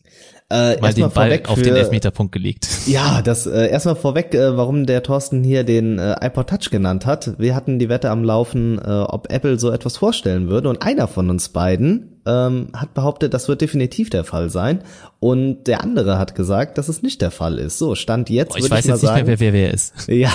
Äh, Mal den Ball auf den Elfmeterpunkt gelegt. Ja, das äh, erstmal vorweg, äh, warum der Thorsten hier den äh, iPod Touch genannt hat. Wir hatten die Wette am Laufen, äh, ob Apple so etwas vorstellen würde. Und einer von uns beiden ähm, hat behauptet, das wird definitiv der Fall sein. Und der andere hat gesagt, dass es nicht der Fall ist. So, Stand jetzt. Boah, ich weiß ich jetzt sagen, nicht mehr, wer wer wer ist. Ja.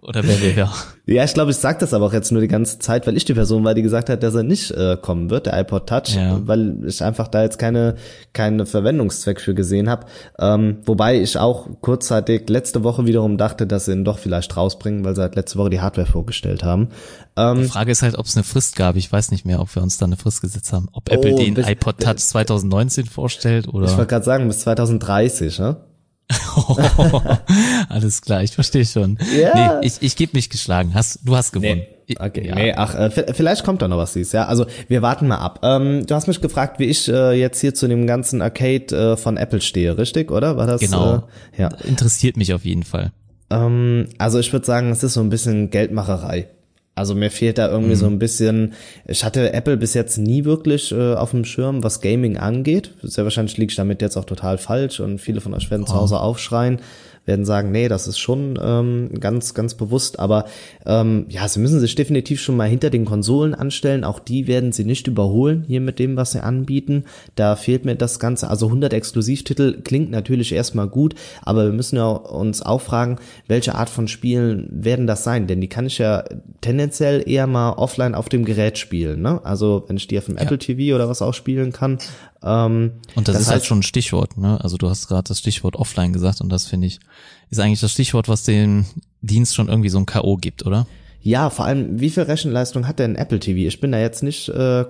Oder wer wer wer. Ja, ich glaube, ich sage das aber auch jetzt nur die ganze Zeit, weil ich die Person war, die gesagt hat, dass er nicht äh, kommen wird, der iPod Touch, ja. weil ich einfach da jetzt keine keine Verwendungszweck für gesehen habe. Ähm, wobei ich auch kurzzeitig letzte Woche wiederum dachte, dass sie ihn doch vielleicht rausbringen, weil sie halt letzte Woche die Hardware vorgestellt haben. Ähm, die Frage ist halt, ob es eine Frist gab. Ich weiß nicht mehr, ob wir uns da eine Frist gesetzt haben. Ob Apple oh, den bis, iPod Touch 2019 vorstellt oder. Ich wollte gerade sagen, bis 2030, ne? Alles klar, ich verstehe schon. Ja. Nee, ich, ich gebe mich geschlagen. Hast, du hast gewonnen. Nee. Okay, ja. nee, ach, äh, vielleicht kommt da noch was süß, ja. Also wir warten mal ab. Ähm, du hast mich gefragt, wie ich äh, jetzt hier zu dem ganzen Arcade äh, von Apple stehe, richtig, oder? War das? Genau. Äh, ja. Interessiert mich auf jeden Fall. Ähm, also ich würde sagen, es ist so ein bisschen Geldmacherei. Also mir fehlt da irgendwie mhm. so ein bisschen, ich hatte Apple bis jetzt nie wirklich äh, auf dem Schirm, was Gaming angeht. Sehr wahrscheinlich liege ich damit jetzt auch total falsch und viele von euch werden oh. zu Hause aufschreien werden sagen, nee, das ist schon ähm, ganz, ganz bewusst. Aber ähm, ja, sie müssen sich definitiv schon mal hinter den Konsolen anstellen. Auch die werden sie nicht überholen hier mit dem, was sie anbieten. Da fehlt mir das Ganze. Also 100 Exklusivtitel klingt natürlich erstmal gut, aber wir müssen ja uns auch fragen, welche Art von Spielen werden das sein? Denn die kann ich ja tendenziell eher mal offline auf dem Gerät spielen. Ne? Also wenn ich die auf dem ja. Apple TV oder was auch spielen kann, ähm, und das, das ist halt heißt, halt schon ein Stichwort, ne? Also du hast gerade das Stichwort offline gesagt und das finde ich, ist eigentlich das Stichwort, was den Dienst schon irgendwie so ein K.O. gibt, oder? Ja, vor allem, wie viel Rechenleistung hat denn Apple TV? Ich bin da jetzt nicht, äh,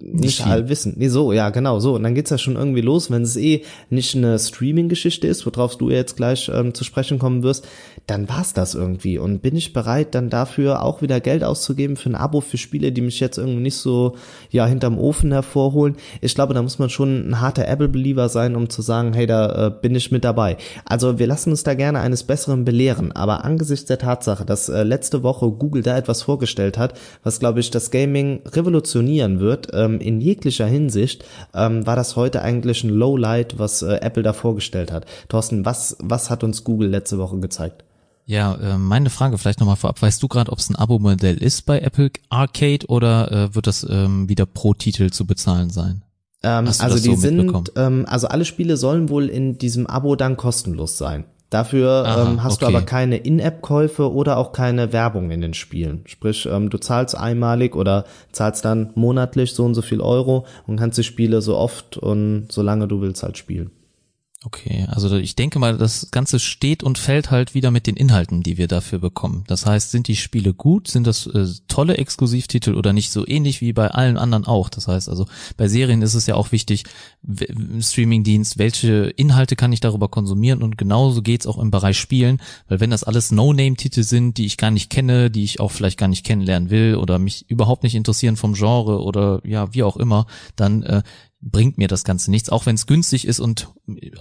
nicht, nicht allwissend. Nee, so, ja, genau, so. Und dann geht's ja schon irgendwie los, wenn es eh nicht eine Streaming-Geschichte ist, worauf du jetzt gleich ähm, zu sprechen kommen wirst, dann war's das irgendwie. Und bin ich bereit, dann dafür auch wieder Geld auszugeben für ein Abo für Spiele, die mich jetzt irgendwie nicht so, ja, hinterm Ofen hervorholen? Ich glaube, da muss man schon ein harter Apple-Believer sein, um zu sagen, hey, da äh, bin ich mit dabei. Also wir lassen uns da gerne eines Besseren belehren. Aber angesichts der Tatsache, dass äh, letzte Woche Google da etwas vorgestellt hat, was, glaube ich, das Gaming revolutionieren wird. Ähm, in jeglicher Hinsicht ähm, war das heute eigentlich ein Lowlight, was äh, Apple da vorgestellt hat. Thorsten, was, was hat uns Google letzte Woche gezeigt? Ja, äh, meine Frage vielleicht nochmal vorab. Weißt du gerade, ob es ein Abo-Modell ist bei Apple Arcade oder äh, wird das ähm, wieder pro Titel zu bezahlen sein? Ähm, also die so sind, ähm, also alle Spiele sollen wohl in diesem Abo dann kostenlos sein. Dafür Aha, ähm, hast okay. du aber keine In-App-Käufe oder auch keine Werbung in den Spielen. Sprich, ähm, du zahlst einmalig oder zahlst dann monatlich so und so viel Euro und kannst die Spiele so oft und so lange du willst halt spielen. Okay, also ich denke mal, das Ganze steht und fällt halt wieder mit den Inhalten, die wir dafür bekommen. Das heißt, sind die Spiele gut, sind das äh, tolle Exklusivtitel oder nicht so ähnlich wie bei allen anderen auch. Das heißt also, bei Serien ist es ja auch wichtig, Streamingdienst, welche Inhalte kann ich darüber konsumieren und genauso geht's auch im Bereich Spielen, weil wenn das alles No-Name-Titel sind, die ich gar nicht kenne, die ich auch vielleicht gar nicht kennenlernen will oder mich überhaupt nicht interessieren vom Genre oder ja, wie auch immer, dann äh, bringt mir das Ganze nichts, auch wenn es günstig ist und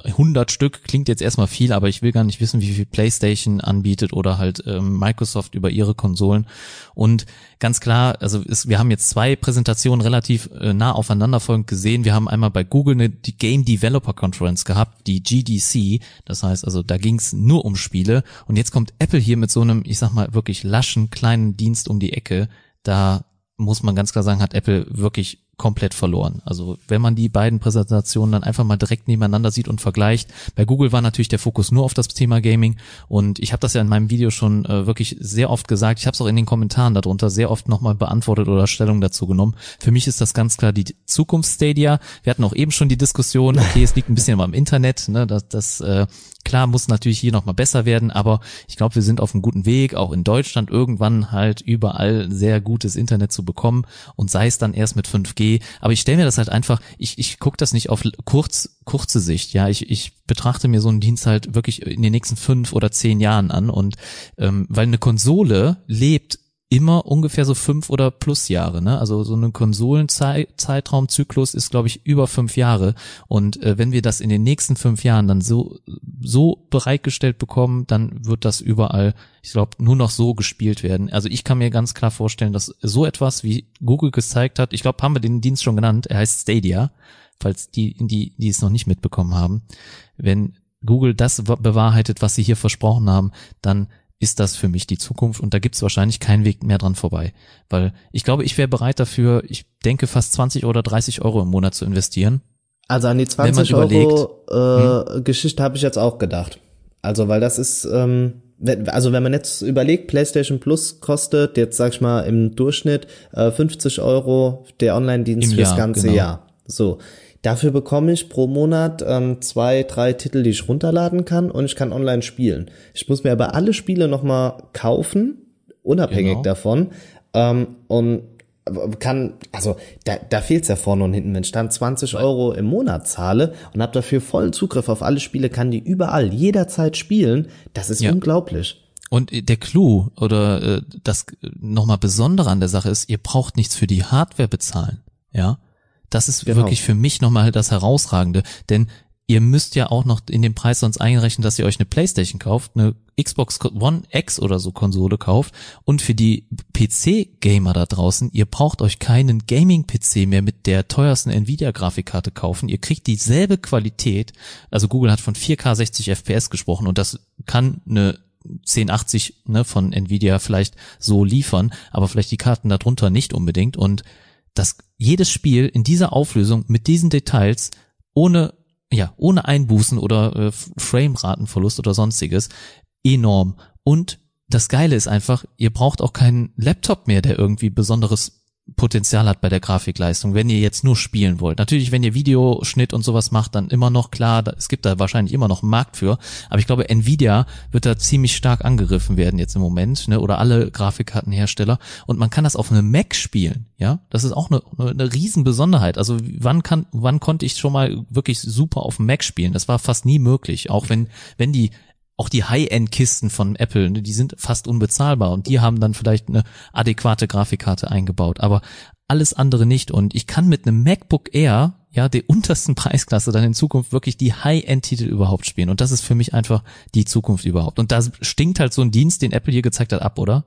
100 Stück klingt jetzt erstmal viel, aber ich will gar nicht wissen, wie viel PlayStation anbietet oder halt ähm, Microsoft über ihre Konsolen. Und ganz klar, also ist, wir haben jetzt zwei Präsentationen relativ äh, nah aufeinanderfolgend gesehen. Wir haben einmal bei Google eine die Game Developer Conference gehabt, die GDC. Das heißt also, da ging es nur um Spiele. Und jetzt kommt Apple hier mit so einem, ich sag mal, wirklich laschen kleinen Dienst um die Ecke. Da muss man ganz klar sagen, hat Apple wirklich komplett verloren. Also wenn man die beiden Präsentationen dann einfach mal direkt nebeneinander sieht und vergleicht. Bei Google war natürlich der Fokus nur auf das Thema Gaming und ich habe das ja in meinem Video schon äh, wirklich sehr oft gesagt. Ich habe es auch in den Kommentaren darunter sehr oft nochmal beantwortet oder Stellung dazu genommen. Für mich ist das ganz klar die Zukunft Stadia. Wir hatten auch eben schon die Diskussion, okay, es liegt ein bisschen am Internet, ne, das, das äh, Klar muss natürlich hier nochmal besser werden, aber ich glaube, wir sind auf einem guten Weg, auch in Deutschland irgendwann halt überall sehr gutes Internet zu bekommen und sei es dann erst mit 5G. Aber ich stelle mir das halt einfach, ich, ich gucke das nicht auf kurz, kurze Sicht, ja. Ich, ich betrachte mir so einen Dienst halt wirklich in den nächsten fünf oder zehn Jahren an und ähm, weil eine Konsole lebt immer ungefähr so fünf oder plus Jahre. Ne? Also so ein Konsolenzeitraumzyklus ist, glaube ich, über fünf Jahre. Und äh, wenn wir das in den nächsten fünf Jahren dann so, so bereitgestellt bekommen, dann wird das überall, ich glaube, nur noch so gespielt werden. Also ich kann mir ganz klar vorstellen, dass so etwas, wie Google gezeigt hat, ich glaube, haben wir den Dienst schon genannt, er heißt Stadia, falls die, die, die es noch nicht mitbekommen haben. Wenn Google das bewahrheitet, was sie hier versprochen haben, dann ist das für mich die Zukunft und da gibt's wahrscheinlich keinen Weg mehr dran vorbei. Weil ich glaube, ich wäre bereit dafür, ich denke fast 20 oder 30 Euro im Monat zu investieren. Also an die 20 Euro äh, hm? Geschichte habe ich jetzt auch gedacht. Also weil das ist, ähm, also wenn man jetzt überlegt, PlayStation Plus kostet jetzt sag ich mal im Durchschnitt äh, 50 Euro der Online-Dienst fürs ganze genau. Jahr. So, Dafür bekomme ich pro Monat ähm, zwei, drei Titel, die ich runterladen kann und ich kann online spielen. Ich muss mir aber alle Spiele nochmal kaufen, unabhängig genau. davon. Ähm, und kann, also da, da fehlt's ja vorne und hinten. Wenn ich dann 20 Euro im Monat zahle und habe dafür vollen Zugriff auf alle Spiele, kann die überall, jederzeit spielen, das ist ja. unglaublich. Und der Clou oder äh, das nochmal Besondere an der Sache ist, ihr braucht nichts für die Hardware bezahlen. Ja, das ist genau. wirklich für mich nochmal das Herausragende, denn ihr müsst ja auch noch in den Preis sonst einrechnen, dass ihr euch eine Playstation kauft, eine Xbox One X oder so Konsole kauft und für die PC-Gamer da draußen, ihr braucht euch keinen Gaming-PC mehr mit der teuersten Nvidia-Grafikkarte kaufen. Ihr kriegt dieselbe Qualität, also Google hat von 4K 60 FPS gesprochen und das kann eine 1080 ne, von Nvidia vielleicht so liefern, aber vielleicht die Karten darunter nicht unbedingt und dass jedes Spiel in dieser Auflösung mit diesen Details ohne ja, ohne Einbußen oder äh, Frameratenverlust oder sonstiges enorm. Und das Geile ist einfach, ihr braucht auch keinen Laptop mehr, der irgendwie besonderes Potenzial hat bei der Grafikleistung, wenn ihr jetzt nur spielen wollt. Natürlich, wenn ihr Videoschnitt und sowas macht, dann immer noch klar, es gibt da wahrscheinlich immer noch einen Markt für, aber ich glaube, Nvidia wird da ziemlich stark angegriffen werden jetzt im Moment, ne, oder alle Grafikkartenhersteller und man kann das auf einem Mac spielen, ja? Das ist auch eine, eine Riesenbesonderheit. Also wann kann wann konnte ich schon mal wirklich super auf dem Mac spielen? Das war fast nie möglich, auch wenn wenn die auch die High-End-Kisten von Apple, ne, die sind fast unbezahlbar und die haben dann vielleicht eine adäquate Grafikkarte eingebaut, aber alles andere nicht. Und ich kann mit einem MacBook Air, ja, der untersten Preisklasse dann in Zukunft wirklich die High-End-Titel überhaupt spielen. Und das ist für mich einfach die Zukunft überhaupt. Und da stinkt halt so ein Dienst, den Apple hier gezeigt hat, ab, oder?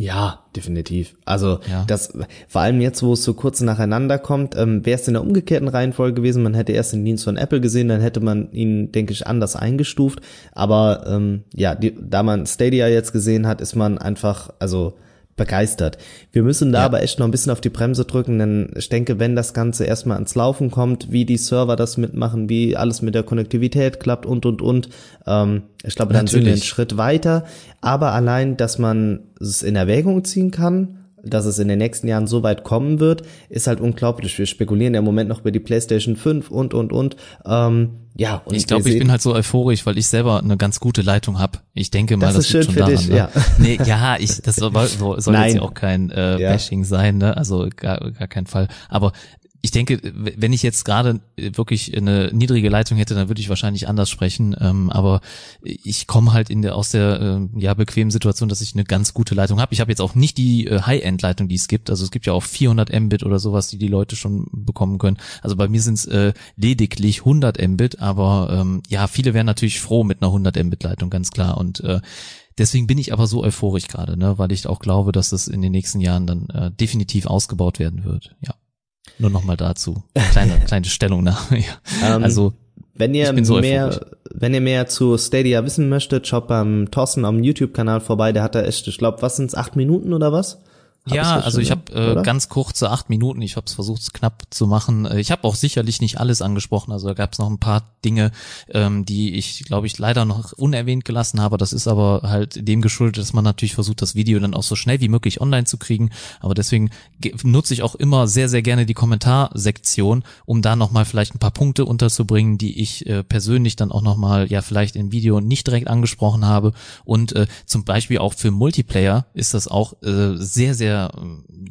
Ja, definitiv. Also ja. das vor allem jetzt, wo es so kurz nacheinander kommt, ähm, wäre es in der umgekehrten Reihenfolge gewesen. Man hätte erst den Dienst von Apple gesehen, dann hätte man ihn, denke ich, anders eingestuft. Aber ähm, ja, die, da man Stadia jetzt gesehen hat, ist man einfach, also begeistert. Wir müssen da ja. aber echt noch ein bisschen auf die Bremse drücken, denn ich denke, wenn das Ganze erstmal ans Laufen kommt, wie die Server das mitmachen, wie alles mit der Konnektivität klappt und, und, und, ähm, ich glaube, dann Natürlich. sind wir einen Schritt weiter. Aber allein, dass man es in Erwägung ziehen kann, dass es in den nächsten Jahren so weit kommen wird, ist halt unglaublich. Wir spekulieren ja im Moment noch über die PlayStation 5 und, und, und. Ähm, ja, und ich glaube, ich bin halt so euphorisch, weil ich selber eine ganz gute Leitung habe. Ich denke mal, das, das ist schön für daran, dich, ne? ja. Nee, ja, ich, das soll, soll jetzt ja auch kein äh, ja. Bashing sein, ne? Also gar, gar kein Fall. Aber ich denke, wenn ich jetzt gerade wirklich eine niedrige Leitung hätte, dann würde ich wahrscheinlich anders sprechen. Ähm, aber ich komme halt in der, aus der äh, ja bequemen Situation, dass ich eine ganz gute Leitung habe. Ich habe jetzt auch nicht die äh, High-End-Leitung, die es gibt. Also es gibt ja auch 400 Mbit oder sowas, die die Leute schon bekommen können. Also bei mir sind es äh, lediglich 100 Mbit, aber ähm, ja, viele wären natürlich froh mit einer 100 Mbit-Leitung, ganz klar. Und äh, deswegen bin ich aber so euphorisch gerade, ne, weil ich auch glaube, dass es in den nächsten Jahren dann äh, definitiv ausgebaut werden wird. Ja. Nur noch mal dazu. Kleine, kleine Stellungnahme. Ja. Ähm, also, wenn ihr so mehr, wenn ihr mehr zu Stadia wissen möchtet, schaut beim Thorsten am YouTube-Kanal vorbei. Der hat da echt, ich glaube, was sind's, acht Minuten oder was? Hab ja, also ich habe äh, ganz kurze acht Minuten, ich habe es versucht es knapp zu machen. Äh, ich habe auch sicherlich nicht alles angesprochen, also da gab es noch ein paar Dinge, ähm, die ich, glaube ich, leider noch unerwähnt gelassen habe. Das ist aber halt dem geschuldet, dass man natürlich versucht, das Video dann auch so schnell wie möglich online zu kriegen. Aber deswegen nutze ich auch immer sehr, sehr gerne die Kommentarsektion, um da nochmal vielleicht ein paar Punkte unterzubringen, die ich äh, persönlich dann auch nochmal, ja, vielleicht im Video nicht direkt angesprochen habe. Und äh, zum Beispiel auch für Multiplayer ist das auch äh, sehr, sehr sehr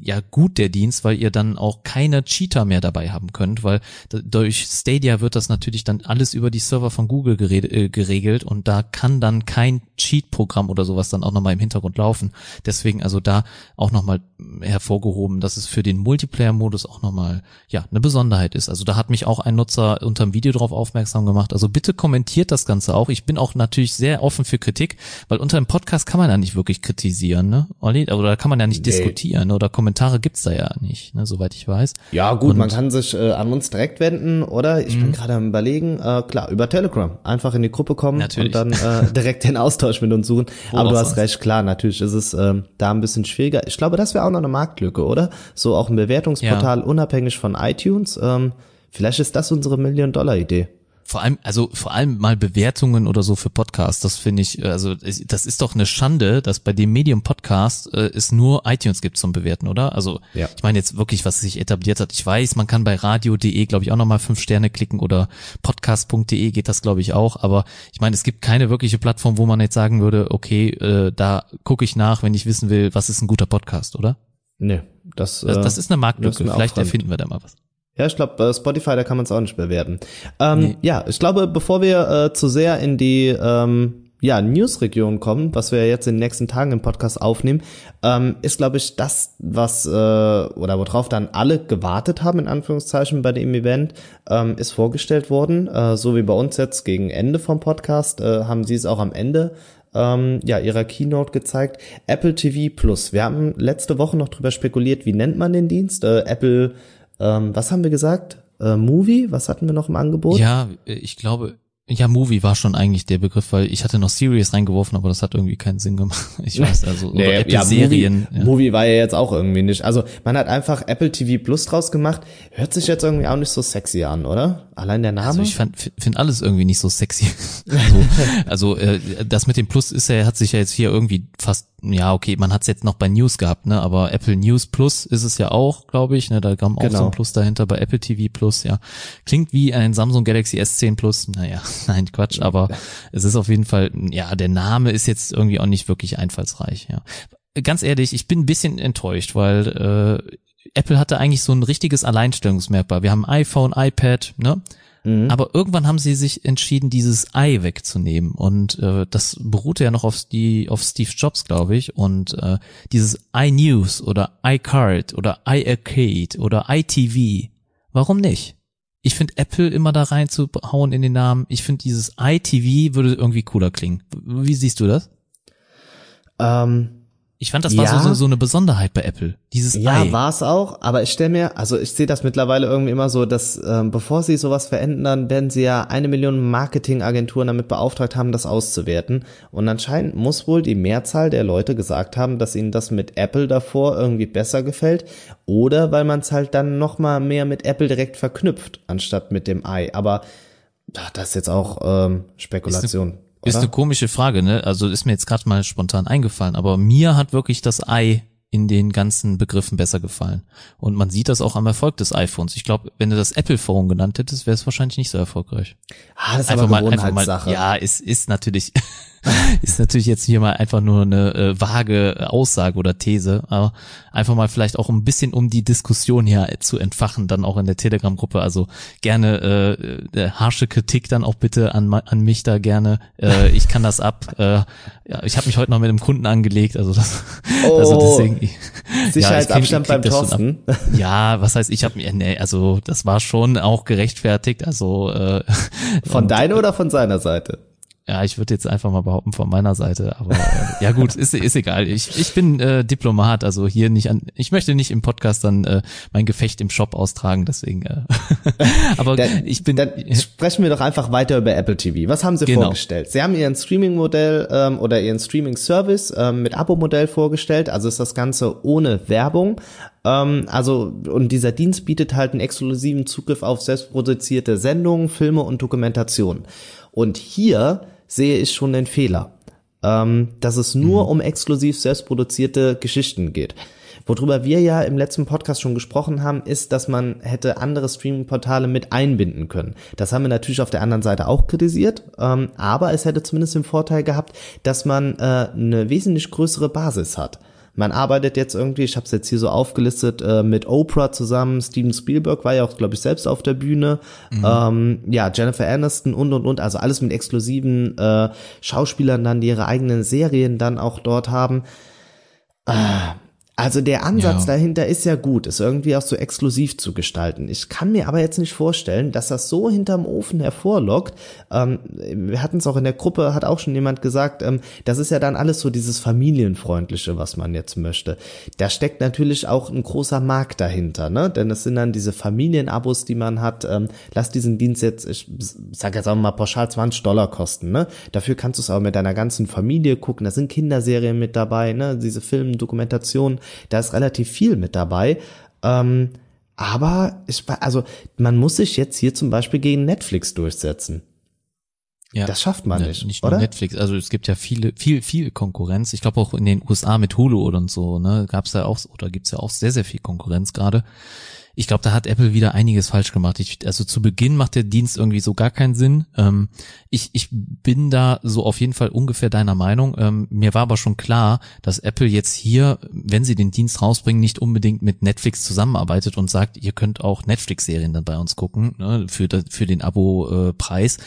ja gut der Dienst, weil ihr dann auch keine Cheater mehr dabei haben könnt, weil durch Stadia wird das natürlich dann alles über die Server von Google äh, geregelt und da kann dann kein Cheat-Programm oder sowas dann auch nochmal im Hintergrund laufen. Deswegen also da auch nochmal hervorgehoben, dass es für den Multiplayer-Modus auch nochmal ja eine Besonderheit ist. Also da hat mich auch ein Nutzer unter dem Video drauf aufmerksam gemacht. Also bitte kommentiert das Ganze auch. Ich bin auch natürlich sehr offen für Kritik, weil unter dem Podcast kann man ja nicht wirklich kritisieren, ne? Olli? Oder da kann man ja nicht nee. Diskutieren oder Kommentare gibt's da ja nicht, ne? soweit ich weiß. Ja gut, Und man kann sich äh, an uns direkt wenden oder ich bin mhm. gerade am überlegen, äh, klar, über Telegram. Einfach in die Gruppe kommen natürlich. und dann äh, direkt den Austausch mit uns suchen. Aber du hast recht, klar, natürlich ist es äh, da ein bisschen schwieriger. Ich glaube, das wäre auch noch eine Marktlücke, oder? So auch ein Bewertungsportal ja. unabhängig von iTunes. Ähm, vielleicht ist das unsere Million-Dollar-Idee. Vor allem, also vor allem mal Bewertungen oder so für Podcasts, das finde ich, also das ist doch eine Schande, dass bei dem Medium Podcast äh, es nur iTunes gibt zum Bewerten, oder? Also ja. ich meine jetzt wirklich, was sich etabliert hat. Ich weiß, man kann bei radio.de, glaube ich, auch nochmal fünf Sterne klicken oder podcast.de geht das, glaube ich, auch. Aber ich meine, es gibt keine wirkliche Plattform, wo man jetzt sagen würde, okay, äh, da gucke ich nach, wenn ich wissen will, was ist ein guter Podcast, oder? Nee, das, das, das ist eine Marktlücke. Vielleicht erfinden wir da mal was. Ja, ich glaube, äh, Spotify, da kann man es auch nicht bewerten. Ähm, nee. Ja, ich glaube, bevor wir äh, zu sehr in die ähm, ja, News-Region kommen, was wir jetzt in den nächsten Tagen im Podcast aufnehmen, ähm, ist, glaube ich, das, was äh, oder worauf dann alle gewartet haben, in Anführungszeichen, bei dem Event, ähm, ist vorgestellt worden. Äh, so wie bei uns jetzt gegen Ende vom Podcast, äh, haben sie es auch am Ende ähm, ja, ihrer Keynote gezeigt. Apple TV Plus. Wir haben letzte Woche noch drüber spekuliert, wie nennt man den Dienst? Äh, Apple ähm, was haben wir gesagt? Äh, Movie? Was hatten wir noch im Angebot? Ja, ich glaube, ja, Movie war schon eigentlich der Begriff, weil ich hatte noch Series reingeworfen, aber das hat irgendwie keinen Sinn gemacht. Ich weiß also, nee, oder Apple ja, Serien. Movie, ja. Movie war ja jetzt auch irgendwie nicht. Also man hat einfach Apple TV Plus draus gemacht. Hört sich jetzt irgendwie auch nicht so sexy an, oder? Allein der Name. Also ich finde alles irgendwie nicht so sexy. also, also äh, das mit dem Plus ist ja, hat sich ja jetzt hier irgendwie fast ja, okay, man hat es jetzt noch bei News gehabt, ne? Aber Apple News Plus ist es ja auch, glaube ich, ne? Da kam auch genau. so ein Plus dahinter bei Apple TV Plus, ja. Klingt wie ein Samsung Galaxy S10 Plus, naja, nein, Quatsch, aber es ist auf jeden Fall, ja, der Name ist jetzt irgendwie auch nicht wirklich einfallsreich, ja. Ganz ehrlich, ich bin ein bisschen enttäuscht, weil äh, Apple hatte eigentlich so ein richtiges Alleinstellungsmerkmal. Wir haben iPhone, iPad, ne? Mhm. Aber irgendwann haben sie sich entschieden, dieses i wegzunehmen. Und äh, das beruhte ja noch auf, die, auf Steve Jobs, glaube ich. Und äh, dieses iNews oder iCard oder iArcade oder iTV, warum nicht? Ich finde Apple immer da reinzuhauen in den Namen. Ich finde dieses iTV würde irgendwie cooler klingen. Wie siehst du das? Ähm, Ich fand, das war ja, so, so eine Besonderheit bei Apple, dieses ja, Ei. Ja, war es auch, aber ich stelle mir, also ich sehe das mittlerweile irgendwie immer so, dass ähm, bevor sie sowas verändern, werden sie ja eine Million Marketingagenturen damit beauftragt haben, das auszuwerten. Und anscheinend muss wohl die Mehrzahl der Leute gesagt haben, dass ihnen das mit Apple davor irgendwie besser gefällt. Oder weil man es halt dann nochmal mehr mit Apple direkt verknüpft, anstatt mit dem Ei. Aber ach, das ist jetzt auch ähm, Spekulation. Ist eine komische Frage, ne? Also ist mir jetzt gerade mal spontan eingefallen, aber mir hat wirklich das Ei in den ganzen Begriffen besser gefallen. Und man sieht das auch am Erfolg des iPhones. Ich glaube, wenn du das Apple Phone genannt hättest, wäre es wahrscheinlich nicht so erfolgreich. Ah, das ist einfach aber mal, einfach mal, Ja, ist, ist natürlich, ist natürlich jetzt hier mal einfach nur eine äh, vage Aussage oder These, aber einfach mal vielleicht auch ein bisschen um die Diskussion hier zu entfachen, dann auch in der Telegram-Gruppe. Also gerne äh, harsche Kritik dann auch bitte an, an mich da gerne. Äh, ich kann das ab. Äh, ja, ich habe mich heute noch mit einem Kunden angelegt, also das, oh, also deswegen. Sicherheitsabstand ja, beim Thorsten. Ja, was heißt, ich habe mir, nee, also das war schon auch gerechtfertigt. Also äh, von deiner oder von seiner Seite? Ja, ich würde jetzt einfach mal behaupten von meiner Seite, aber äh, ja gut, ist, ist egal. Ich, ich bin äh, Diplomat, also hier nicht an. Ich möchte nicht im Podcast dann äh, mein Gefecht im Shop austragen, deswegen. Äh, aber dann, ich bin. Dann sprechen wir doch einfach weiter über Apple TV. Was haben Sie genau. vorgestellt? Sie haben Ihren Streaming-Modell ähm, oder Ihren Streaming-Service ähm, mit Abo-Modell vorgestellt. Also ist das Ganze ohne Werbung. Ähm, also und dieser Dienst bietet halt einen exklusiven Zugriff auf selbstproduzierte Sendungen, Filme und Dokumentationen. Und hier sehe ich schon den Fehler, ähm, dass es nur mhm. um exklusiv selbstproduzierte Geschichten geht. Worüber wir ja im letzten Podcast schon gesprochen haben, ist, dass man hätte andere Streaming-Portale mit einbinden können. Das haben wir natürlich auf der anderen Seite auch kritisiert, ähm, aber es hätte zumindest den Vorteil gehabt, dass man äh, eine wesentlich größere Basis hat. Man arbeitet jetzt irgendwie, ich habe es jetzt hier so aufgelistet, äh, mit Oprah zusammen. Steven Spielberg war ja auch, glaube ich, selbst auf der Bühne. Mhm. Ähm, ja, Jennifer Aniston und und und. Also alles mit exklusiven äh, Schauspielern dann, die ihre eigenen Serien dann auch dort haben. Äh, also der Ansatz ja. dahinter ist ja gut, es irgendwie auch so exklusiv zu gestalten. Ich kann mir aber jetzt nicht vorstellen, dass das so hinterm Ofen hervorlockt. Ähm, wir hatten es auch in der Gruppe, hat auch schon jemand gesagt, ähm, das ist ja dann alles so dieses familienfreundliche, was man jetzt möchte. Da steckt natürlich auch ein großer Markt dahinter, ne? Denn es sind dann diese Familienabos, die man hat. Ähm, lass diesen Dienst jetzt, ich sag jetzt auch mal pauschal 20 Dollar kosten, ne? Dafür kannst du es auch mit deiner ganzen Familie gucken. Da sind Kinderserien mit dabei, ne? Diese Filme, Dokumentationen da ist relativ viel mit dabei. Ähm, aber ich, also man muss sich jetzt hier zum Beispiel gegen Netflix durchsetzen. Ja, das schafft man nicht, nicht oder? Netflix, also es gibt ja viele, viel, viel Konkurrenz. Ich glaube auch in den USA mit Hulu und so, ne, gab's ja auch oder gibt's ja auch sehr, sehr viel Konkurrenz gerade ich glaube, da hat Apple wieder einiges falsch gemacht. Ich, also zu Beginn macht der Dienst irgendwie so gar keinen Sinn. Ähm, ich, ich bin da so auf jeden Fall ungefähr deiner Meinung. Ähm, mir war aber schon klar, dass Apple jetzt hier, wenn sie den Dienst rausbringen, nicht unbedingt mit Netflix zusammenarbeitet und sagt, ihr könnt auch Netflix-Serien dann bei uns gucken ne, für, für den Abo-Preis.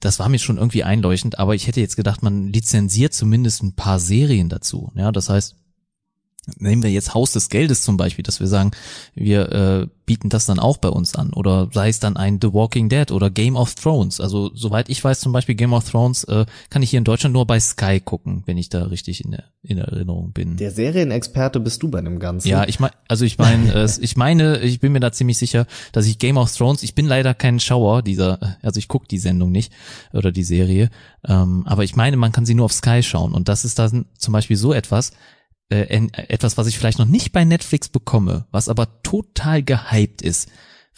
Das war mir schon irgendwie einleuchtend, aber ich hätte jetzt gedacht, man lizenziert zumindest ein paar Serien dazu. Ja, das heißt, Nehmen wir jetzt Haus des Geldes zum Beispiel, dass wir sagen, wir äh, bieten das dann auch bei uns an. Oder sei es dann ein The Walking Dead oder Game of Thrones. Also soweit ich weiß, zum Beispiel Game of Thrones äh, kann ich hier in Deutschland nur bei Sky gucken, wenn ich da richtig in, in Erinnerung bin. Der Serienexperte bist du bei dem Ganzen. Ja, ich meine, also ich meine, äh, ich meine, ich bin mir da ziemlich sicher, dass ich Game of Thrones, ich bin leider kein Schauer dieser, also ich gucke die Sendung nicht oder die Serie, ähm, aber ich meine, man kann sie nur auf Sky schauen. Und das ist dann zum Beispiel so etwas, äh, etwas, was ich vielleicht noch nicht bei Netflix bekomme, was aber total gehypt ist.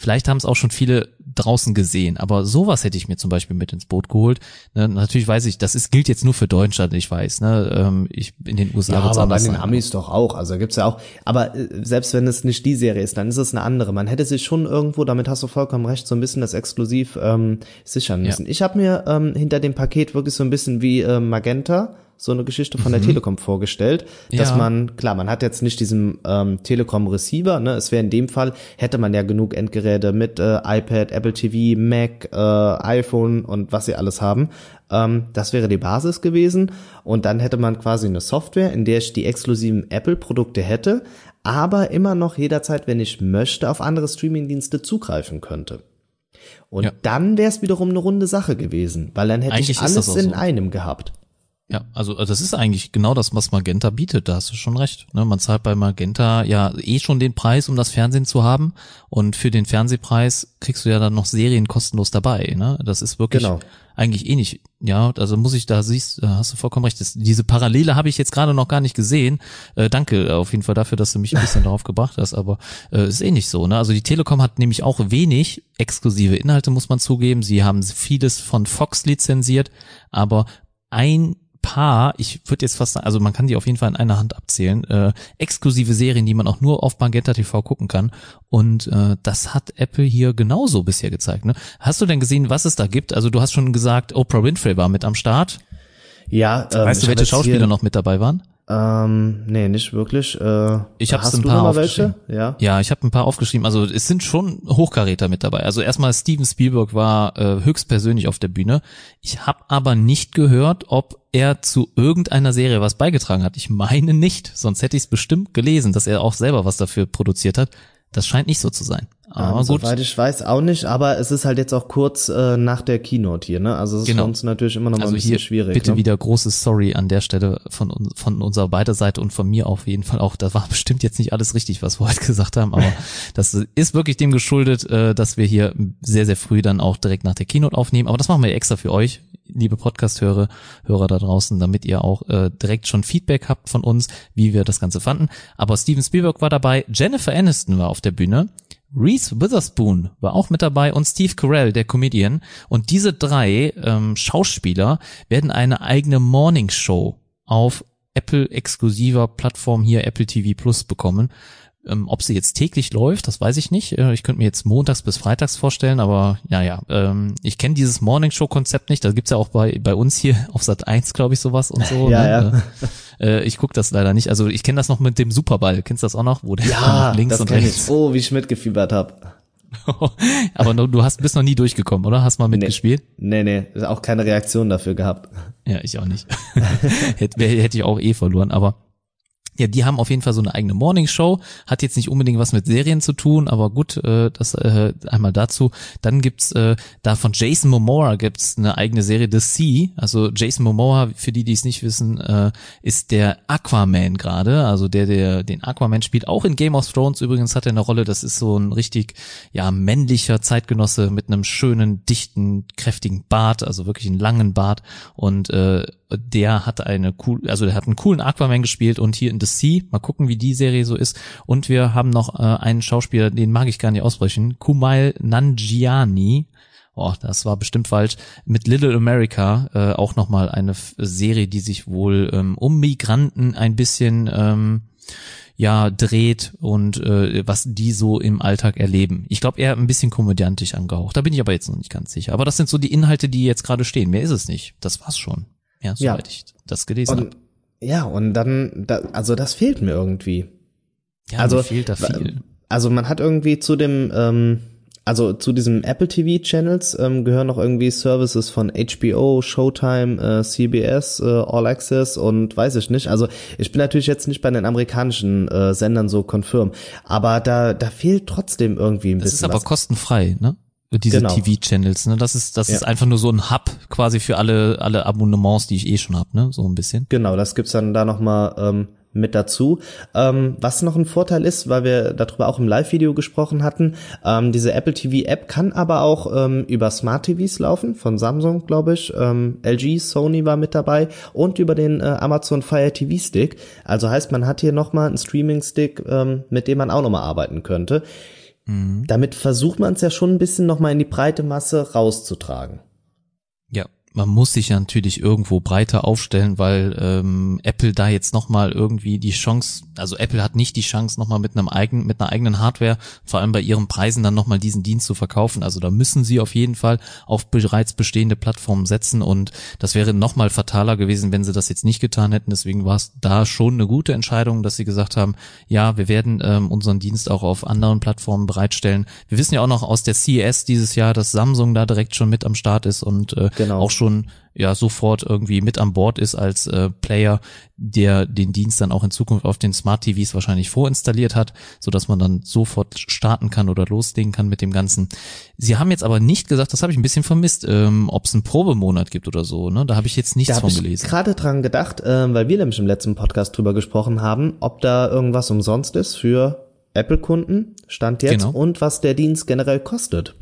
Vielleicht haben es auch schon viele draußen gesehen, aber sowas hätte ich mir zum Beispiel mit ins Boot geholt. Ne, natürlich weiß ich, das ist, gilt jetzt nur für Deutschland, ich weiß. Ne, ähm, ich in den USA. Ja, aber bei den Amis doch auch. Also gibt's ja auch. Aber äh, selbst wenn es nicht die Serie ist, dann ist es eine andere. Man hätte sich schon irgendwo, damit hast du vollkommen recht, so ein bisschen das exklusiv ähm, sichern müssen. Ja. Ich habe mir ähm, hinter dem Paket wirklich so ein bisschen wie äh, Magenta so eine Geschichte von der mhm. Telekom vorgestellt, dass ja. man, klar, man hat jetzt nicht diesen ähm, Telekom Receiver, ne? Es wäre in dem Fall, hätte man ja genug Endgeräte mit äh, iPad, Apple TV, Mac, äh, iPhone und was sie alles haben. Ähm, das wäre die Basis gewesen. Und dann hätte man quasi eine Software, in der ich die exklusiven Apple-Produkte hätte, aber immer noch jederzeit, wenn ich möchte, auf andere Streamingdienste zugreifen könnte. Und ja. dann wäre es wiederum eine runde Sache gewesen, weil dann hätte Eigentlich ich alles in so. einem gehabt. Ja, also äh, das ist eigentlich genau das, was Magenta bietet, da hast du schon recht. Ne? Man zahlt bei Magenta ja eh schon den Preis, um das Fernsehen zu haben. Und für den Fernsehpreis kriegst du ja dann noch Serien kostenlos dabei. Ne? Das ist wirklich genau. eigentlich eh nicht. Ja, also muss ich da siehst, hast du vollkommen recht. Das, diese Parallele habe ich jetzt gerade noch gar nicht gesehen. Äh, danke auf jeden Fall dafür, dass du mich ein bisschen darauf gebracht hast, aber äh, ist eh nicht so. Ne? Also die Telekom hat nämlich auch wenig exklusive Inhalte, muss man zugeben. Sie haben vieles von Fox lizenziert, aber ein paar, ich würde jetzt fast sagen, also man kann die auf jeden Fall in einer Hand abzählen, äh, exklusive Serien, die man auch nur auf Magenta TV gucken kann. Und äh, das hat Apple hier genauso bisher gezeigt. Ne? Hast du denn gesehen, was es da gibt? Also du hast schon gesagt, Oprah Winfrey war mit am Start. Ja. Ähm, weißt du, welche Schauspieler noch mit dabei waren? Ähm, nee, nicht wirklich. Äh, ich habe ein paar aufgeschrieben. Welche? Ja, ja ich habe ein paar aufgeschrieben. Also es sind schon Hochkaräter mit dabei. Also erstmal Steven Spielberg war äh, höchstpersönlich auf der Bühne. Ich habe aber nicht gehört, ob er zu irgendeiner Serie was beigetragen hat. Ich meine nicht, sonst hätte ich es bestimmt gelesen, dass er auch selber was dafür produziert hat. Das scheint nicht so zu sein. Aber ähm, gut. Soweit ich weiß auch nicht, aber es ist halt jetzt auch kurz äh, nach der Keynote hier, ne? Also es ist genau. für uns natürlich immer noch mal also ein bisschen schwierig. Bitte ne? wieder großes Sorry an der Stelle von, von unserer beider Seite und von mir auf jeden Fall auch. Da war bestimmt jetzt nicht alles richtig, was wir heute gesagt haben, aber das ist wirklich dem geschuldet, äh, dass wir hier sehr, sehr früh dann auch direkt nach der Keynote aufnehmen. Aber das machen wir extra für euch, liebe Podcast-Hörer Hörer da draußen, damit ihr auch äh, direkt schon Feedback habt von uns, wie wir das Ganze fanden. Aber Steven Spielberg war dabei, Jennifer Aniston war auf der Bühne. Reese Witherspoon war auch mit dabei und Steve Carell, der Comedian. Und diese drei ähm, Schauspieler werden eine eigene Morning Show auf Apple exklusiver Plattform hier Apple TV Plus bekommen. Ähm, ob sie jetzt täglich läuft, das weiß ich nicht. Äh, ich könnte mir jetzt montags bis freitags vorstellen, aber ja, ja, ähm, ich kenne dieses Morning Show Konzept nicht. Da gibt's ja auch bei, bei uns hier auf Sat 1, glaube ich, sowas und so. ja, ne? ja. Äh, ich gucke das leider nicht. Also ich kenne das noch mit dem Superball. Kennst du das auch noch? Wo der ja, links und rechts. Ich. Oh, wie ich mitgefiebert habe. aber du hast bist noch nie durchgekommen, oder? Hast mal mitgespielt? Nee, nee, nee, auch keine Reaktion dafür gehabt. Ja, ich auch nicht. hätte, hätte ich auch eh verloren, aber ja, die haben auf jeden Fall so eine eigene Morning Show. Hat jetzt nicht unbedingt was mit Serien zu tun, aber gut, äh, das äh, einmal dazu. Dann gibt's äh, da von Jason Momoa gibt's eine eigene Serie The Sea. Also Jason Momoa, für die, die es nicht wissen, äh, ist der Aquaman gerade. Also der, der den Aquaman spielt. Auch in Game of Thrones übrigens hat er eine Rolle. Das ist so ein richtig ja männlicher Zeitgenosse mit einem schönen, dichten, kräftigen Bart, also wirklich einen langen Bart und äh, der hat eine cool, also der hat einen coolen Aquaman gespielt und hier in The Sea, mal gucken, wie die Serie so ist. Und wir haben noch äh, einen Schauspieler, den mag ich gar nicht aussprechen, Kumail Nanjiani. Oh, das war bestimmt falsch. Mit Little America äh, auch nochmal eine Serie, die sich wohl ähm, um Migranten ein bisschen ähm, ja dreht und äh, was die so im Alltag erleben. Ich glaube eher ein bisschen komödiantisch angehaucht. Da bin ich aber jetzt noch nicht ganz sicher. Aber das sind so die Inhalte, die jetzt gerade stehen. Mehr ist es nicht. Das war's schon. Ja, soweit ja. ich das gelesen habe. Ja, und dann, da, also das fehlt mir irgendwie. Ja, also fehlt da viel. Also man hat irgendwie zu dem, ähm, also zu diesem Apple TV Channels ähm, gehören noch irgendwie Services von HBO, Showtime, äh, CBS, äh, All Access und weiß ich nicht. Also ich bin natürlich jetzt nicht bei den amerikanischen äh, Sendern so confirm, aber da da fehlt trotzdem irgendwie ein das bisschen. Das ist aber was. kostenfrei, ne? Diese genau. TV-Channels, ne? Das ist, das ja. ist einfach nur so ein Hub quasi für alle, alle Abonnements, die ich eh schon hab, ne? So ein bisschen. Genau, das gibt's dann da nochmal ähm, mit dazu. Ähm, was noch ein Vorteil ist, weil wir darüber auch im Live-Video gesprochen hatten, ähm, diese Apple TV App kann aber auch ähm, über Smart TVs laufen, von Samsung, glaube ich. Ähm, LG, Sony war mit dabei und über den äh, Amazon Fire TV Stick. Also heißt, man hat hier nochmal einen Streaming-Stick, ähm, mit dem man auch nochmal arbeiten könnte. Mhm. Damit versucht man es ja schon ein bisschen nochmal in die breite Masse rauszutragen man muss sich ja natürlich irgendwo breiter aufstellen, weil ähm, Apple da jetzt nochmal irgendwie die Chance, also Apple hat nicht die Chance, nochmal mit einem eigenen, mit einer eigenen Hardware, vor allem bei ihren Preisen dann nochmal diesen Dienst zu verkaufen. Also da müssen sie auf jeden Fall auf bereits bestehende Plattformen setzen und das wäre nochmal fataler gewesen, wenn sie das jetzt nicht getan hätten. Deswegen war es da schon eine gute Entscheidung, dass sie gesagt haben, ja, wir werden ähm, unseren Dienst auch auf anderen Plattformen bereitstellen. Wir wissen ja auch noch aus der CES dieses Jahr, dass Samsung da direkt schon mit am Start ist und äh, genau. auch schon ja sofort irgendwie mit an Bord ist als äh, Player, der den Dienst dann auch in Zukunft auf den Smart TVs wahrscheinlich vorinstalliert hat, so dass man dann sofort starten kann oder loslegen kann mit dem Ganzen. Sie haben jetzt aber nicht gesagt, das habe ich ein bisschen vermisst, ähm, ob es einen Probemonat gibt oder so. Ne? Da habe ich jetzt nichts da von gelesen. Ich gerade dran gedacht, äh, weil wir nämlich im letzten Podcast drüber gesprochen haben, ob da irgendwas umsonst ist für Apple-Kunden, stand jetzt, genau. und was der Dienst generell kostet.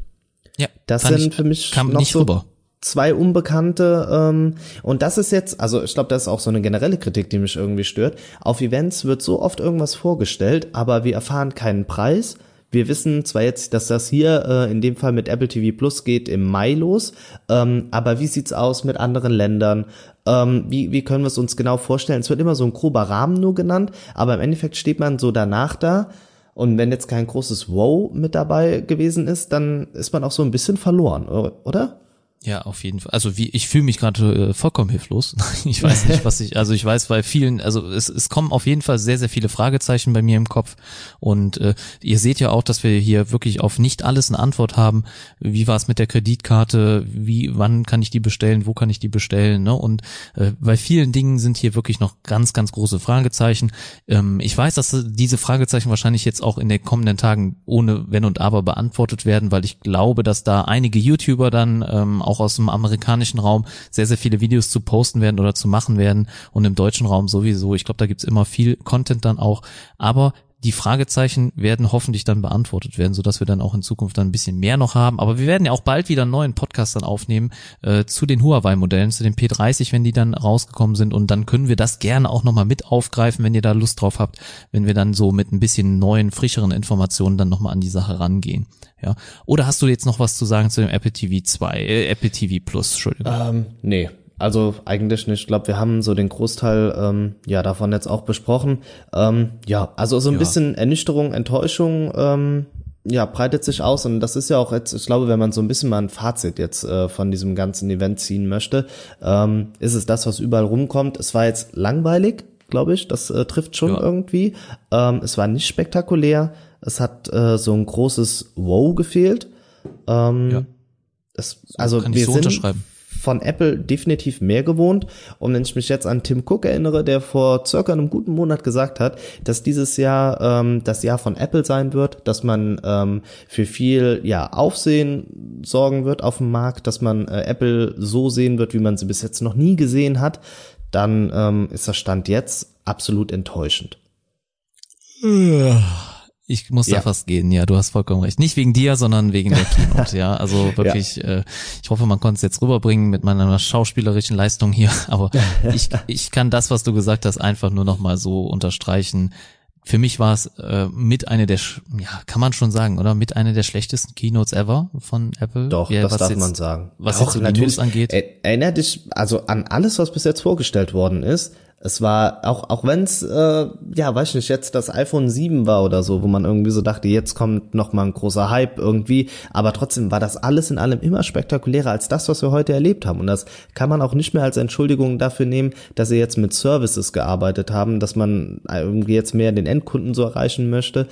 Ja, das sind ich, für mich kam noch nicht so rüber zwei Unbekannte ähm, und das ist jetzt, also ich glaube, das ist auch so eine generelle Kritik, die mich irgendwie stört. Auf Events wird so oft irgendwas vorgestellt, aber wir erfahren keinen Preis. Wir wissen zwar jetzt, dass das hier äh, in dem Fall mit Apple TV Plus geht im Mai los, ähm, aber wie sieht's aus mit anderen Ländern? Ähm, wie, wie können wir es uns genau vorstellen? Es wird immer so ein grober Rahmen nur genannt, aber im Endeffekt steht man so danach da. Und wenn jetzt kein großes Wow mit dabei gewesen ist, dann ist man auch so ein bisschen verloren, oder? Ja, auf jeden Fall. Also wie ich fühle mich gerade äh, vollkommen hilflos. ich weiß nicht, was ich. Also ich weiß bei vielen. Also es, es kommen auf jeden Fall sehr sehr viele Fragezeichen bei mir im Kopf. Und äh, ihr seht ja auch, dass wir hier wirklich auf nicht alles eine Antwort haben. Wie war es mit der Kreditkarte? Wie wann kann ich die bestellen? Wo kann ich die bestellen? Ne? Und äh, bei vielen Dingen sind hier wirklich noch ganz ganz große Fragezeichen. Ähm, ich weiß, dass diese Fragezeichen wahrscheinlich jetzt auch in den kommenden Tagen ohne Wenn und Aber beantwortet werden, weil ich glaube, dass da einige YouTuber dann ähm, auch aus dem amerikanischen Raum sehr, sehr viele Videos zu posten werden oder zu machen werden und im deutschen Raum sowieso. Ich glaube, da gibt's immer viel Content dann auch. Aber die Fragezeichen werden hoffentlich dann beantwortet werden, so dass wir dann auch in Zukunft dann ein bisschen mehr noch haben. Aber wir werden ja auch bald wieder einen neuen Podcast dann aufnehmen äh, zu den Huawei-Modellen, zu den P30, wenn die dann rausgekommen sind. Und dann können wir das gerne auch nochmal mit aufgreifen, wenn ihr da Lust drauf habt, wenn wir dann so mit ein bisschen neuen, frischeren Informationen dann nochmal an die Sache rangehen. Ja. Oder hast du jetzt noch was zu sagen zu dem Apple TV 2, äh, Apple TV Plus, Entschuldigung? Ähm, nee, also eigentlich nicht. Ich glaube, wir haben so den Großteil ähm, ja davon jetzt auch besprochen. Ähm, ja, also so ein ja. bisschen Ernüchterung, Enttäuschung ähm, ja breitet sich aus und das ist ja auch jetzt, ich glaube, wenn man so ein bisschen mal ein Fazit jetzt äh, von diesem ganzen Event ziehen möchte, ähm, ist es das, was überall rumkommt. Es war jetzt langweilig, glaube ich. Das äh, trifft schon ja. irgendwie. Ähm, es war nicht spektakulär. Es hat äh, so ein großes Wow gefehlt. Ähm, ja. Es, also wir so sind von Apple definitiv mehr gewohnt. Und wenn ich mich jetzt an Tim Cook erinnere, der vor circa einem guten Monat gesagt hat, dass dieses Jahr ähm, das Jahr von Apple sein wird, dass man ähm, für viel ja Aufsehen sorgen wird auf dem Markt, dass man äh, Apple so sehen wird, wie man sie bis jetzt noch nie gesehen hat, dann ähm, ist der Stand jetzt absolut enttäuschend. Ich muss ja. da fast gehen, ja, du hast vollkommen recht. Nicht wegen dir, sondern wegen der Keynote, ja. Also wirklich, ja. äh, ich hoffe, man konnte es jetzt rüberbringen mit meiner schauspielerischen Leistung hier, aber ich, ich kann das, was du gesagt hast, einfach nur nochmal so unterstreichen. Für mich war es äh, mit einer der, ja, kann man schon sagen, oder? Mit einer der schlechtesten Keynotes ever von Apple. Doch, ja, das darf jetzt, man sagen. Was Doch, jetzt so die News angeht. Erinnert dich also an alles, was bis jetzt vorgestellt worden ist, es war, auch, auch wenn es, äh, ja, weiß ich nicht, jetzt das iPhone 7 war oder so, wo man irgendwie so dachte, jetzt kommt noch mal ein großer Hype irgendwie, aber trotzdem war das alles in allem immer spektakulärer als das, was wir heute erlebt haben. Und das kann man auch nicht mehr als Entschuldigung dafür nehmen, dass sie jetzt mit Services gearbeitet haben, dass man irgendwie jetzt mehr den Endkunden so erreichen möchte.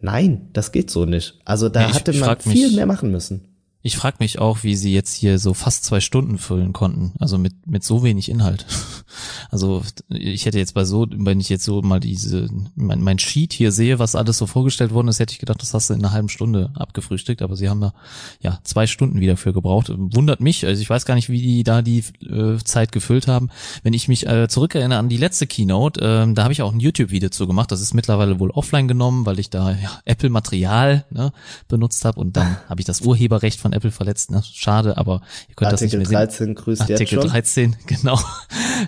Nein, das geht so nicht. Also da ja, hätte man viel mehr machen müssen. Ich frage mich auch, wie sie jetzt hier so fast zwei Stunden füllen konnten, also mit mit so wenig Inhalt. Also ich hätte jetzt bei so, wenn ich jetzt so mal diese mein, mein Sheet hier sehe, was alles so vorgestellt worden ist, hätte ich gedacht, das hast du in einer halben Stunde abgefrühstückt, aber sie haben da ja zwei Stunden wieder für gebraucht. Wundert mich, also ich weiß gar nicht, wie die da die äh, Zeit gefüllt haben. Wenn ich mich äh, zurückerinnere an die letzte Keynote, äh, da habe ich auch ein YouTube-Video zu gemacht. Das ist mittlerweile wohl offline genommen, weil ich da ja, Apple-Material ne, benutzt habe und dann habe ich das Urheberrecht von von Apple verletzt. Ne? Schade, aber ihr könnt Artikel das nicht mehr sehen. 13 grüßt Artikel jetzt schon. 13, genau.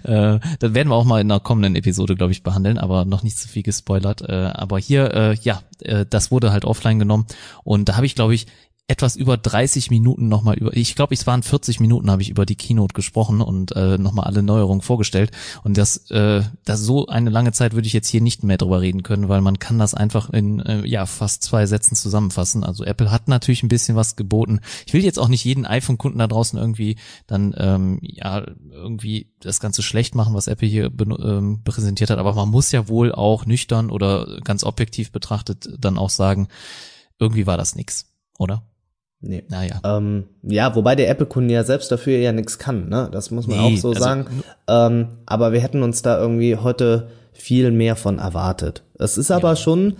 äh, das werden wir auch mal in einer kommenden Episode, glaube ich, behandeln, aber noch nicht zu viel gespoilert. Äh, aber hier, äh, ja, äh, das wurde halt offline genommen und da habe ich, glaube ich, etwas über 30 Minuten nochmal über, ich glaube, es waren 40 Minuten, habe ich über die Keynote gesprochen und äh, nochmal alle Neuerungen vorgestellt. Und das, äh, das so eine lange Zeit würde ich jetzt hier nicht mehr drüber reden können, weil man kann das einfach in äh, ja fast zwei Sätzen zusammenfassen. Also Apple hat natürlich ein bisschen was geboten. Ich will jetzt auch nicht jeden iPhone-Kunden da draußen irgendwie dann ähm, ja irgendwie das Ganze schlecht machen, was Apple hier ähm, präsentiert hat, aber man muss ja wohl auch nüchtern oder ganz objektiv betrachtet dann auch sagen, irgendwie war das nix, oder? Nee. Naja. Ähm, ja, wobei der Apple-Kunde ja selbst dafür ja nichts kann, ne? Das muss man nee, auch so also, sagen. Ähm, aber wir hätten uns da irgendwie heute viel mehr von erwartet. Es ist aber ja. schon,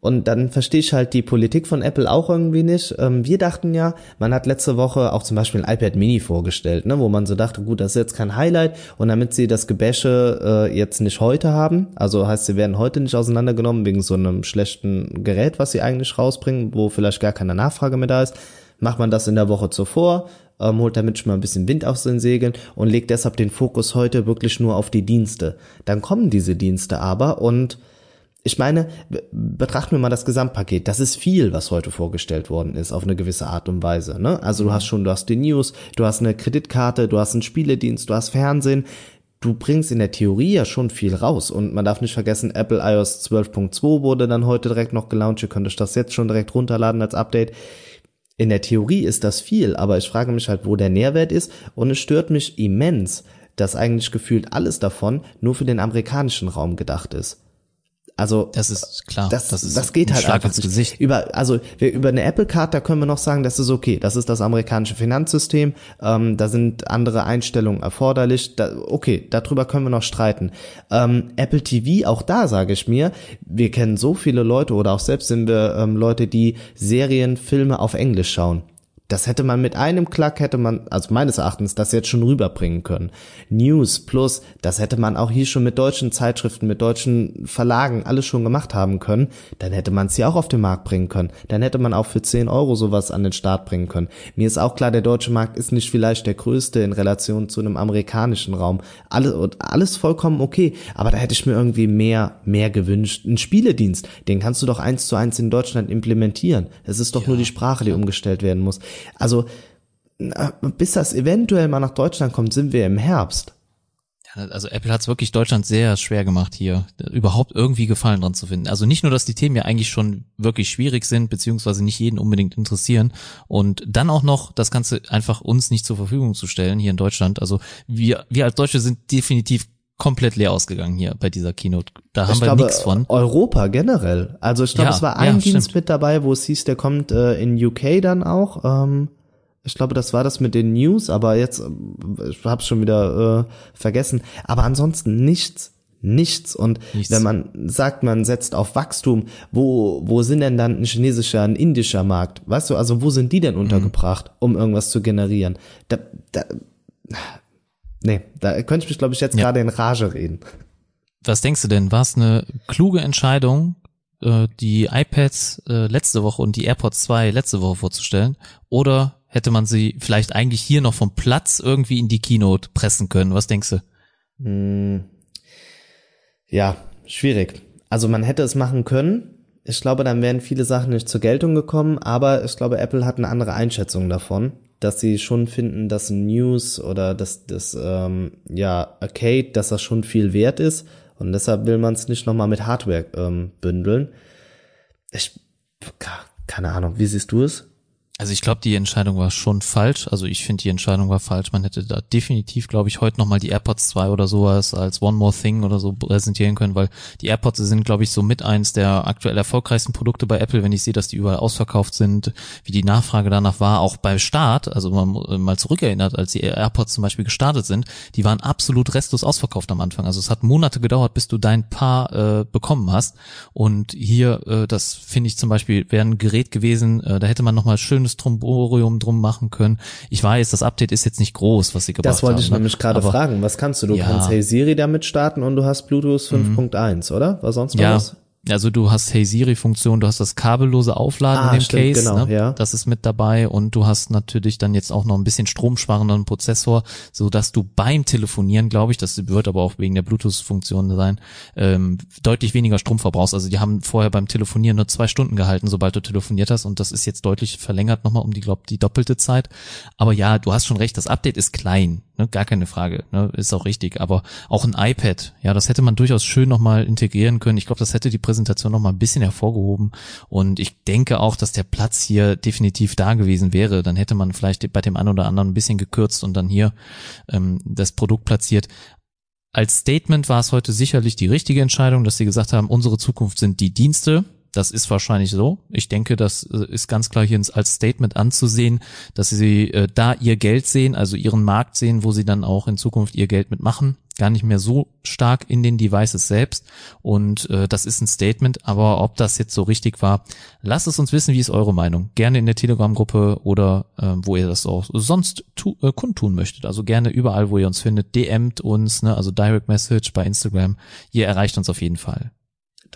und dann verstehe ich halt die Politik von Apple auch irgendwie nicht. Ähm, wir dachten ja, man hat letzte Woche auch zum Beispiel ein iPad Mini vorgestellt, ne, wo man so dachte, gut, das ist jetzt kein Highlight. Und damit sie das Gebäsche äh, jetzt nicht heute haben, also heißt, sie werden heute nicht auseinandergenommen wegen so einem schlechten Gerät, was sie eigentlich rausbringen, wo vielleicht gar keine Nachfrage mehr da ist, macht man das in der Woche zuvor, ähm, holt damit schon mal ein bisschen Wind aus den Segeln und legt deshalb den Fokus heute wirklich nur auf die Dienste. Dann kommen diese Dienste aber und ich meine, betrachten wir mal das Gesamtpaket. Das ist viel, was heute vorgestellt worden ist, auf eine gewisse Art und Weise. Ne? Also du hast schon, du hast die News, du hast eine Kreditkarte, du hast einen Spieledienst, du hast Fernsehen. Du bringst in der Theorie ja schon viel raus. Und man darf nicht vergessen, Apple iOS 12.2 wurde dann heute direkt noch gelauncht. Ihr könnt euch das jetzt schon direkt runterladen als Update in der Theorie ist das viel, aber ich frage mich halt, wo der Nährwert ist und es stört mich immens, dass eigentlich gefühlt alles davon nur für den amerikanischen Raum gedacht ist. Also das ist klar. Das, das, ist das geht halt Schlag ins Gesicht. Über also wir, über eine Apple Card, da können wir noch sagen, das ist okay. Das ist das amerikanische Finanzsystem. Ähm, da sind andere Einstellungen erforderlich. Da, okay, darüber können wir noch streiten. Ähm, Apple TV, auch da sage ich mir, wir kennen so viele Leute oder auch selbst sind wir ähm, Leute, die Serien, Filme auf Englisch schauen. Das hätte man mit einem Klack hätte man, also meines Erachtens, das jetzt schon rüberbringen können. News plus, das hätte man auch hier schon mit deutschen Zeitschriften, mit deutschen Verlagen alles schon gemacht haben können. Dann hätte man es hier auch auf den Markt bringen können. Dann hätte man auch für 10 Euro sowas an den Start bringen können. Mir ist auch klar, der deutsche Markt ist nicht vielleicht der größte in Relation zu einem amerikanischen Raum. Alles, alles vollkommen okay. Aber da hätte ich mir irgendwie mehr, mehr gewünscht. Ein Spieledienst, den kannst du doch eins zu eins in Deutschland implementieren. Es ist doch ja. nur die Sprache, die umgestellt werden muss. Also bis das eventuell mal nach Deutschland kommt, sind wir im Herbst. Also Apple hat es wirklich Deutschland sehr schwer gemacht, hier überhaupt irgendwie Gefallen dran zu finden. Also nicht nur, dass die Themen ja eigentlich schon wirklich schwierig sind, beziehungsweise nicht jeden unbedingt interessieren und dann auch noch das Ganze einfach uns nicht zur Verfügung zu stellen hier in Deutschland. Also wir, wir als Deutsche sind definitiv komplett leer ausgegangen hier bei dieser Keynote. Da haben ich wir nichts von. Europa generell. Also ich glaube, ja, es war ein ja, Dienst stimmt. mit dabei, wo es hieß, der kommt äh, in UK dann auch. Ähm, ich glaube, das war das mit den News, aber jetzt, äh, ich habe schon wieder äh, vergessen. Aber ansonsten nichts, nichts. Und nichts. wenn man sagt, man setzt auf Wachstum, wo, wo sind denn dann ein chinesischer, ein indischer Markt? Weißt du, also wo sind die denn mhm. untergebracht, mhm. um irgendwas zu generieren? Da, da, nee, da könnte ich mich, glaube ich, jetzt ja. gerade in Rage reden. Was denkst du denn? War es eine kluge Entscheidung, äh, die iPads äh, letzte Woche und die AirPods 2 letzte Woche vorzustellen? Oder hätte man sie vielleicht eigentlich hier noch vom Platz irgendwie in die Keynote pressen können. Was denkst du? Hm. Ja, schwierig. Also man hätte es machen können. Ich glaube, dann wären viele Sachen nicht zur Geltung gekommen, aber ich glaube, Apple hat eine andere Einschätzung davon, dass sie schon finden, dass News oder das, das ähm, ja, Arcade, dass das schon viel wert ist und deshalb will man es nicht nochmal mit Hardware ähm, bündeln. Ich, keine Ahnung, wie siehst du es? Also ich glaube, die Entscheidung war schon falsch. Also ich finde, die Entscheidung war falsch. Man hätte da definitiv, glaube ich, heute nochmal die AirPods 2 oder sowas als One More Thing oder so präsentieren können, weil die AirPods sind, glaube ich, so mit eins der aktuell erfolgreichsten Produkte bei Apple, wenn ich sehe, dass die überall ausverkauft sind, wie die Nachfrage danach war, auch beim Start, also man mal zurückerinnert, als die AirPods zum Beispiel gestartet sind, die waren absolut restlos ausverkauft am Anfang. Also es hat Monate gedauert, bis du dein Paar äh, bekommen hast. Und hier, äh, das finde ich zum Beispiel, wäre ein Gerät gewesen, äh, da hätte man nochmal schön schönes Tromborium drum machen können. Ich weiß, das Update ist jetzt nicht groß, was sie gebracht haben. Das wollte ich haben, ne? nämlich gerade fragen. Was kannst du? Du ja. kannst Hey Siri damit starten und du hast Bluetooth 5.1, mhm. oder? Was sonst noch ja. was? Also du hast Hey Siri Funktion, du hast das kabellose Aufladen ah, in dem stimmt, Case, genau, ne? ja. das ist mit dabei und du hast natürlich dann jetzt auch noch ein bisschen stromsparenden Prozessor, so dass du beim Telefonieren, glaube ich, das wird aber auch wegen der Bluetooth-Funktion sein, ähm, deutlich weniger Strom verbrauchst. Also die haben vorher beim Telefonieren nur zwei Stunden gehalten, sobald du telefoniert hast und das ist jetzt deutlich verlängert nochmal um die, glaube die doppelte Zeit. Aber ja, du hast schon recht, das Update ist klein, ne? gar keine Frage, ne? ist auch richtig. Aber auch ein iPad, ja, das hätte man durchaus schön nochmal integrieren können. Ich glaube, das hätte die Präsentation nochmal ein bisschen hervorgehoben. Und ich denke auch, dass der Platz hier definitiv da gewesen wäre. Dann hätte man vielleicht bei dem einen oder anderen ein bisschen gekürzt und dann hier ähm, das Produkt platziert. Als Statement war es heute sicherlich die richtige Entscheidung, dass sie gesagt haben, unsere Zukunft sind die Dienste das ist wahrscheinlich so. Ich denke, das äh, ist ganz klar hier als Statement anzusehen, dass sie äh, da ihr Geld sehen, also ihren Markt sehen, wo sie dann auch in Zukunft ihr Geld mitmachen. Gar nicht mehr so stark in den Devices selbst. Und äh, das ist ein Statement, aber ob das jetzt so richtig war, lasst es uns wissen, wie ist eure Meinung. Gerne in der Telegram-Gruppe oder äh, wo ihr das auch sonst tu, äh, kundtun möchtet. Also gerne überall, wo ihr uns findet, DMt uns, ne, also Direct Message bei Instagram. Ihr erreicht uns auf jeden Fall.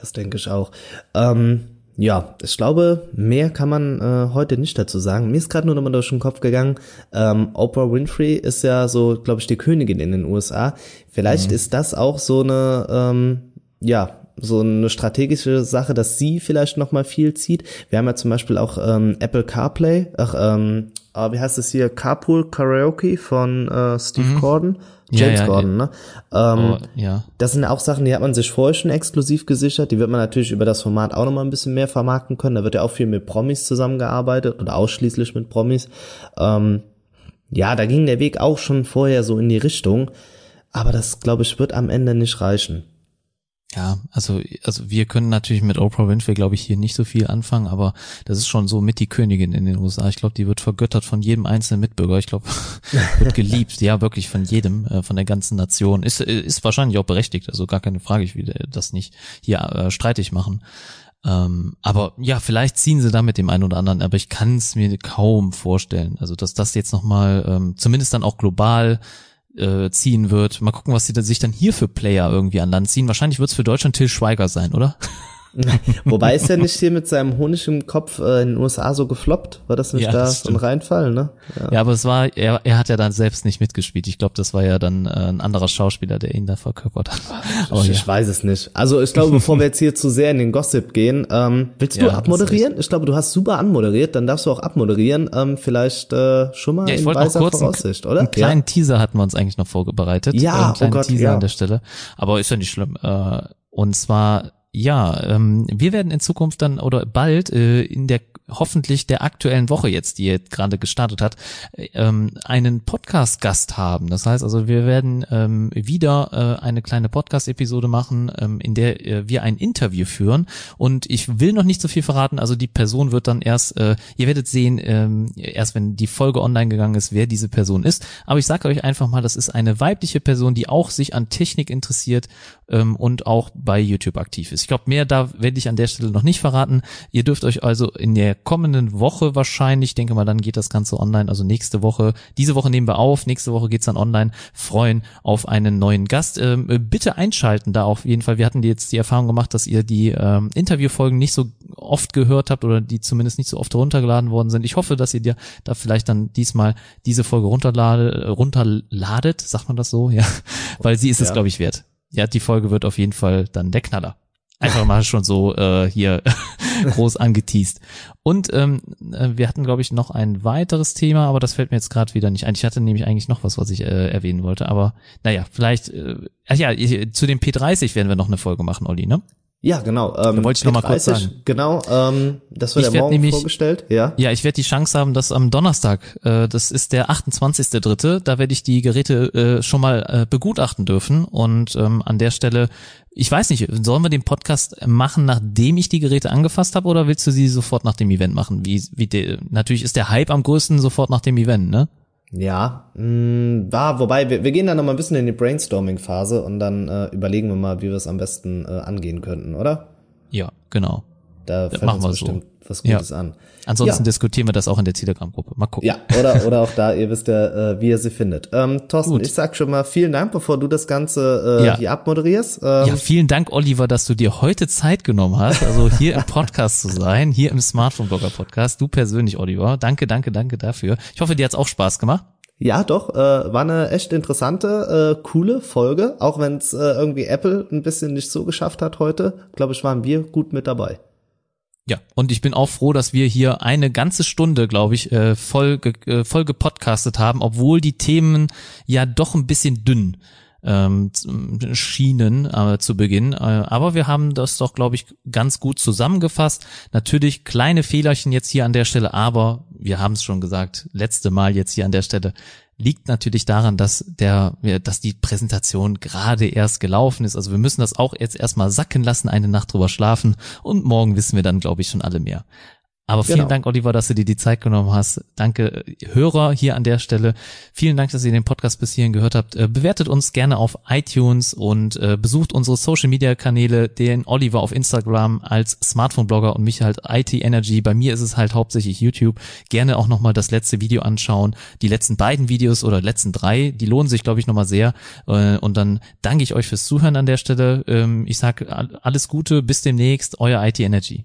Das denke ich auch. Ähm, ja, ich glaube, mehr kann man äh, heute nicht dazu sagen. Mir ist gerade nur nochmal durch den Kopf gegangen. Ähm, Oprah Winfrey ist ja so, glaube ich, die Königin in den USA. Vielleicht mhm. ist das auch so eine, ähm, ja, so eine strategische Sache, dass sie vielleicht noch mal viel zieht. Wir haben ja zum Beispiel auch ähm, Apple CarPlay, ach, ähm, ah, wie heißt es hier, Carpool Karaoke von äh, Steve mhm. Gordon. James ja, ja, Gordon, ne? Ähm, oh, ja. Das sind auch Sachen, die hat man sich vorher schon exklusiv gesichert. Die wird man natürlich über das Format auch nochmal ein bisschen mehr vermarkten können. Da wird ja auch viel mit Promis zusammengearbeitet oder ausschließlich mit Promis. Ähm, ja, da ging der Weg auch schon vorher so in die Richtung. Aber das, glaube ich, wird am Ende nicht reichen. Ja, also, also wir können natürlich mit Oprah Winfrey, glaube ich, hier nicht so viel anfangen, aber das ist schon so mit die Königin in den USA. Ich glaube, die wird vergöttert von jedem einzelnen Mitbürger. Ich glaube, wird geliebt, ja, wirklich von jedem, äh, von der ganzen Nation. Ist, ist wahrscheinlich auch berechtigt, also gar keine Frage, ich will das nicht hier äh, streitig machen. Ähm, aber ja, vielleicht ziehen sie da mit dem einen oder anderen, aber ich kann es mir kaum vorstellen. Also, dass das jetzt nochmal, ähm, zumindest dann auch global äh, ziehen wird. Mal gucken, was sie sich dann hier für Player irgendwie an Land ziehen. Wahrscheinlich wird es für Deutschland Till Schweiger sein, oder? Wobei ist er nicht hier mit seinem Honig im Kopf äh, in den USA so gefloppt? War das nicht ja, da so ein Reinfall, ne? Ja. ja, aber es war, er, er hat ja dann selbst nicht mitgespielt. Ich glaube, das war ja dann äh, ein anderer Schauspieler, der ihn da verkörpert hat. Aber ich, ja. ich weiß es nicht. Also ich glaube, bevor wir jetzt hier zu sehr in den Gossip gehen, ähm, willst du abmoderieren? Ich glaube, du hast super anmoderiert, dann darfst du auch abmoderieren. Ähm, vielleicht äh, schon mal ja, ich in weiser noch kurz Voraussicht, oder? Einen kleinen Teaser hatten wir uns eigentlich noch vorbereitet. Ja, äh, einen kleinen oh Gott, Teaser an der Stelle. Aber ist ja nicht schlimm. Äh, und zwar ja, ähm, wir werden in Zukunft dann oder bald äh, in der hoffentlich der aktuellen Woche jetzt, die jetzt gerade gestartet hat, ähm, einen Podcast-Gast haben. Das heißt also, wir werden ähm, wieder äh, eine kleine Podcast-Episode machen, ähm, in der äh, wir ein Interview führen. Und ich will noch nicht so viel verraten. Also die Person wird dann erst, äh, ihr werdet sehen, ähm, erst wenn die Folge online gegangen ist, wer diese Person ist. Aber ich sage euch einfach mal, das ist eine weibliche Person, die auch sich an Technik interessiert ähm, und auch bei YouTube aktiv ist. Ich glaube, mehr da werde ich an der Stelle noch nicht verraten. Ihr dürft euch also in der kommenden Woche wahrscheinlich, denke mal, dann geht das Ganze online, also nächste Woche, diese Woche nehmen wir auf, nächste Woche geht's dann online, freuen auf einen neuen Gast. Ähm, bitte einschalten da auf jeden Fall. Wir hatten jetzt die Erfahrung gemacht, dass ihr die ähm, Interviewfolgen nicht so oft gehört habt oder die zumindest nicht so oft runtergeladen worden sind. Ich hoffe, dass ihr dir da vielleicht dann diesmal diese Folge runterlade, runterladet, sagt man das so, ja, weil sie ist ja. es, glaube ich, wert. Ja, die Folge wird auf jeden Fall dann der Knaller. Einfach mal schon so äh, hier groß angeteased. Und ähm, äh, wir hatten, glaube ich, noch ein weiteres Thema, aber das fällt mir jetzt gerade wieder nicht ein. Ich hatte nämlich eigentlich noch was, was ich äh, erwähnen wollte, aber naja, vielleicht, äh, ach ja, zu dem P30 werden wir noch eine Folge machen, Olli, ne? Ja, genau. Ähm, wollte ich noch mal kurz sagen. Genau, ähm, das wird ich ja morgen nämlich, vorgestellt. Ja, ja ich werde die Chance haben, dass am Donnerstag, äh, das ist der 28.3., da werde ich die Geräte äh, schon mal äh, begutachten dürfen. Und ähm, an der Stelle, ich weiß nicht, sollen wir den Podcast machen, nachdem ich die Geräte angefasst habe, oder willst du sie sofort nach dem Event machen? Wie, wie de, natürlich ist der Hype am größten sofort nach dem Event, ne? Ja, mh, mm, war, wobei wir, wir gehen dann noch mal ein bisschen in die Brainstorming-Phase und dann äh, überlegen wir mal, wie wir es am besten äh, angehen könnten, oder? Ja, genau. Da fällt machen uns bestimmt so. Was Gutes ja. an. Ansonsten ja. diskutieren wir das auch in der Telegram-Gruppe. Mal gucken. Ja, oder, oder auch da, ihr wisst ja, äh, wie ihr sie findet. Ähm, Thorsten, Gut. ich sag schon mal vielen Dank, bevor du das Ganze äh, ja. hier abmoderierst. Ähm, ja, vielen Dank, Oliver, dass du dir heute Zeit genommen hast, also hier im Podcast zu sein, hier im Smartphone-Blogger-Podcast. Du persönlich, Oliver. Danke, danke, danke dafür. Ich hoffe, dir hat's auch Spaß gemacht. Ja, doch, äh, war eine echt interessante, äh, coole Folge, auch wenn es äh, irgendwie Apple ein bisschen nicht so geschafft hat heute. Glaube ich, waren wir gut mit dabei. Ja, und ich bin auch froh, dass wir hier eine ganze Stunde, glaube ich, äh, voll, äh, voll gepodcastet haben, obwohl die Themen ja doch ein bisschen dünn ähm, schienen äh, zu Beginn. Äh, aber wir haben das doch, glaube ich, ganz gut zusammengefasst. Natürlich kleine Fehlerchen jetzt hier an der Stelle, aber wir haben es schon gesagt, letzte Mal jetzt hier an der Stelle. Liegt natürlich daran, dass der, dass die Präsentation gerade erst gelaufen ist. Also wir müssen das auch jetzt erstmal sacken lassen, eine Nacht drüber schlafen und morgen wissen wir dann, glaube ich, schon alle mehr. Aber vielen genau. Dank, Oliver, dass du dir die Zeit genommen hast. Danke, Hörer hier an der Stelle. Vielen Dank, dass ihr den Podcast bis hierhin gehört habt. Äh, bewertet uns gerne auf iTunes und äh, besucht unsere Social Media Kanäle, den Oliver auf Instagram als Smartphone-Blogger und mich halt IT Energy. Bei mir ist es halt hauptsächlich YouTube. Gerne auch nochmal das letzte Video anschauen. Die letzten beiden Videos oder letzten drei, die lohnen sich, glaube ich, nochmal sehr. Äh, und dann danke ich euch fürs Zuhören an der Stelle. Ähm, ich sage alles Gute, bis demnächst, euer IT Energy.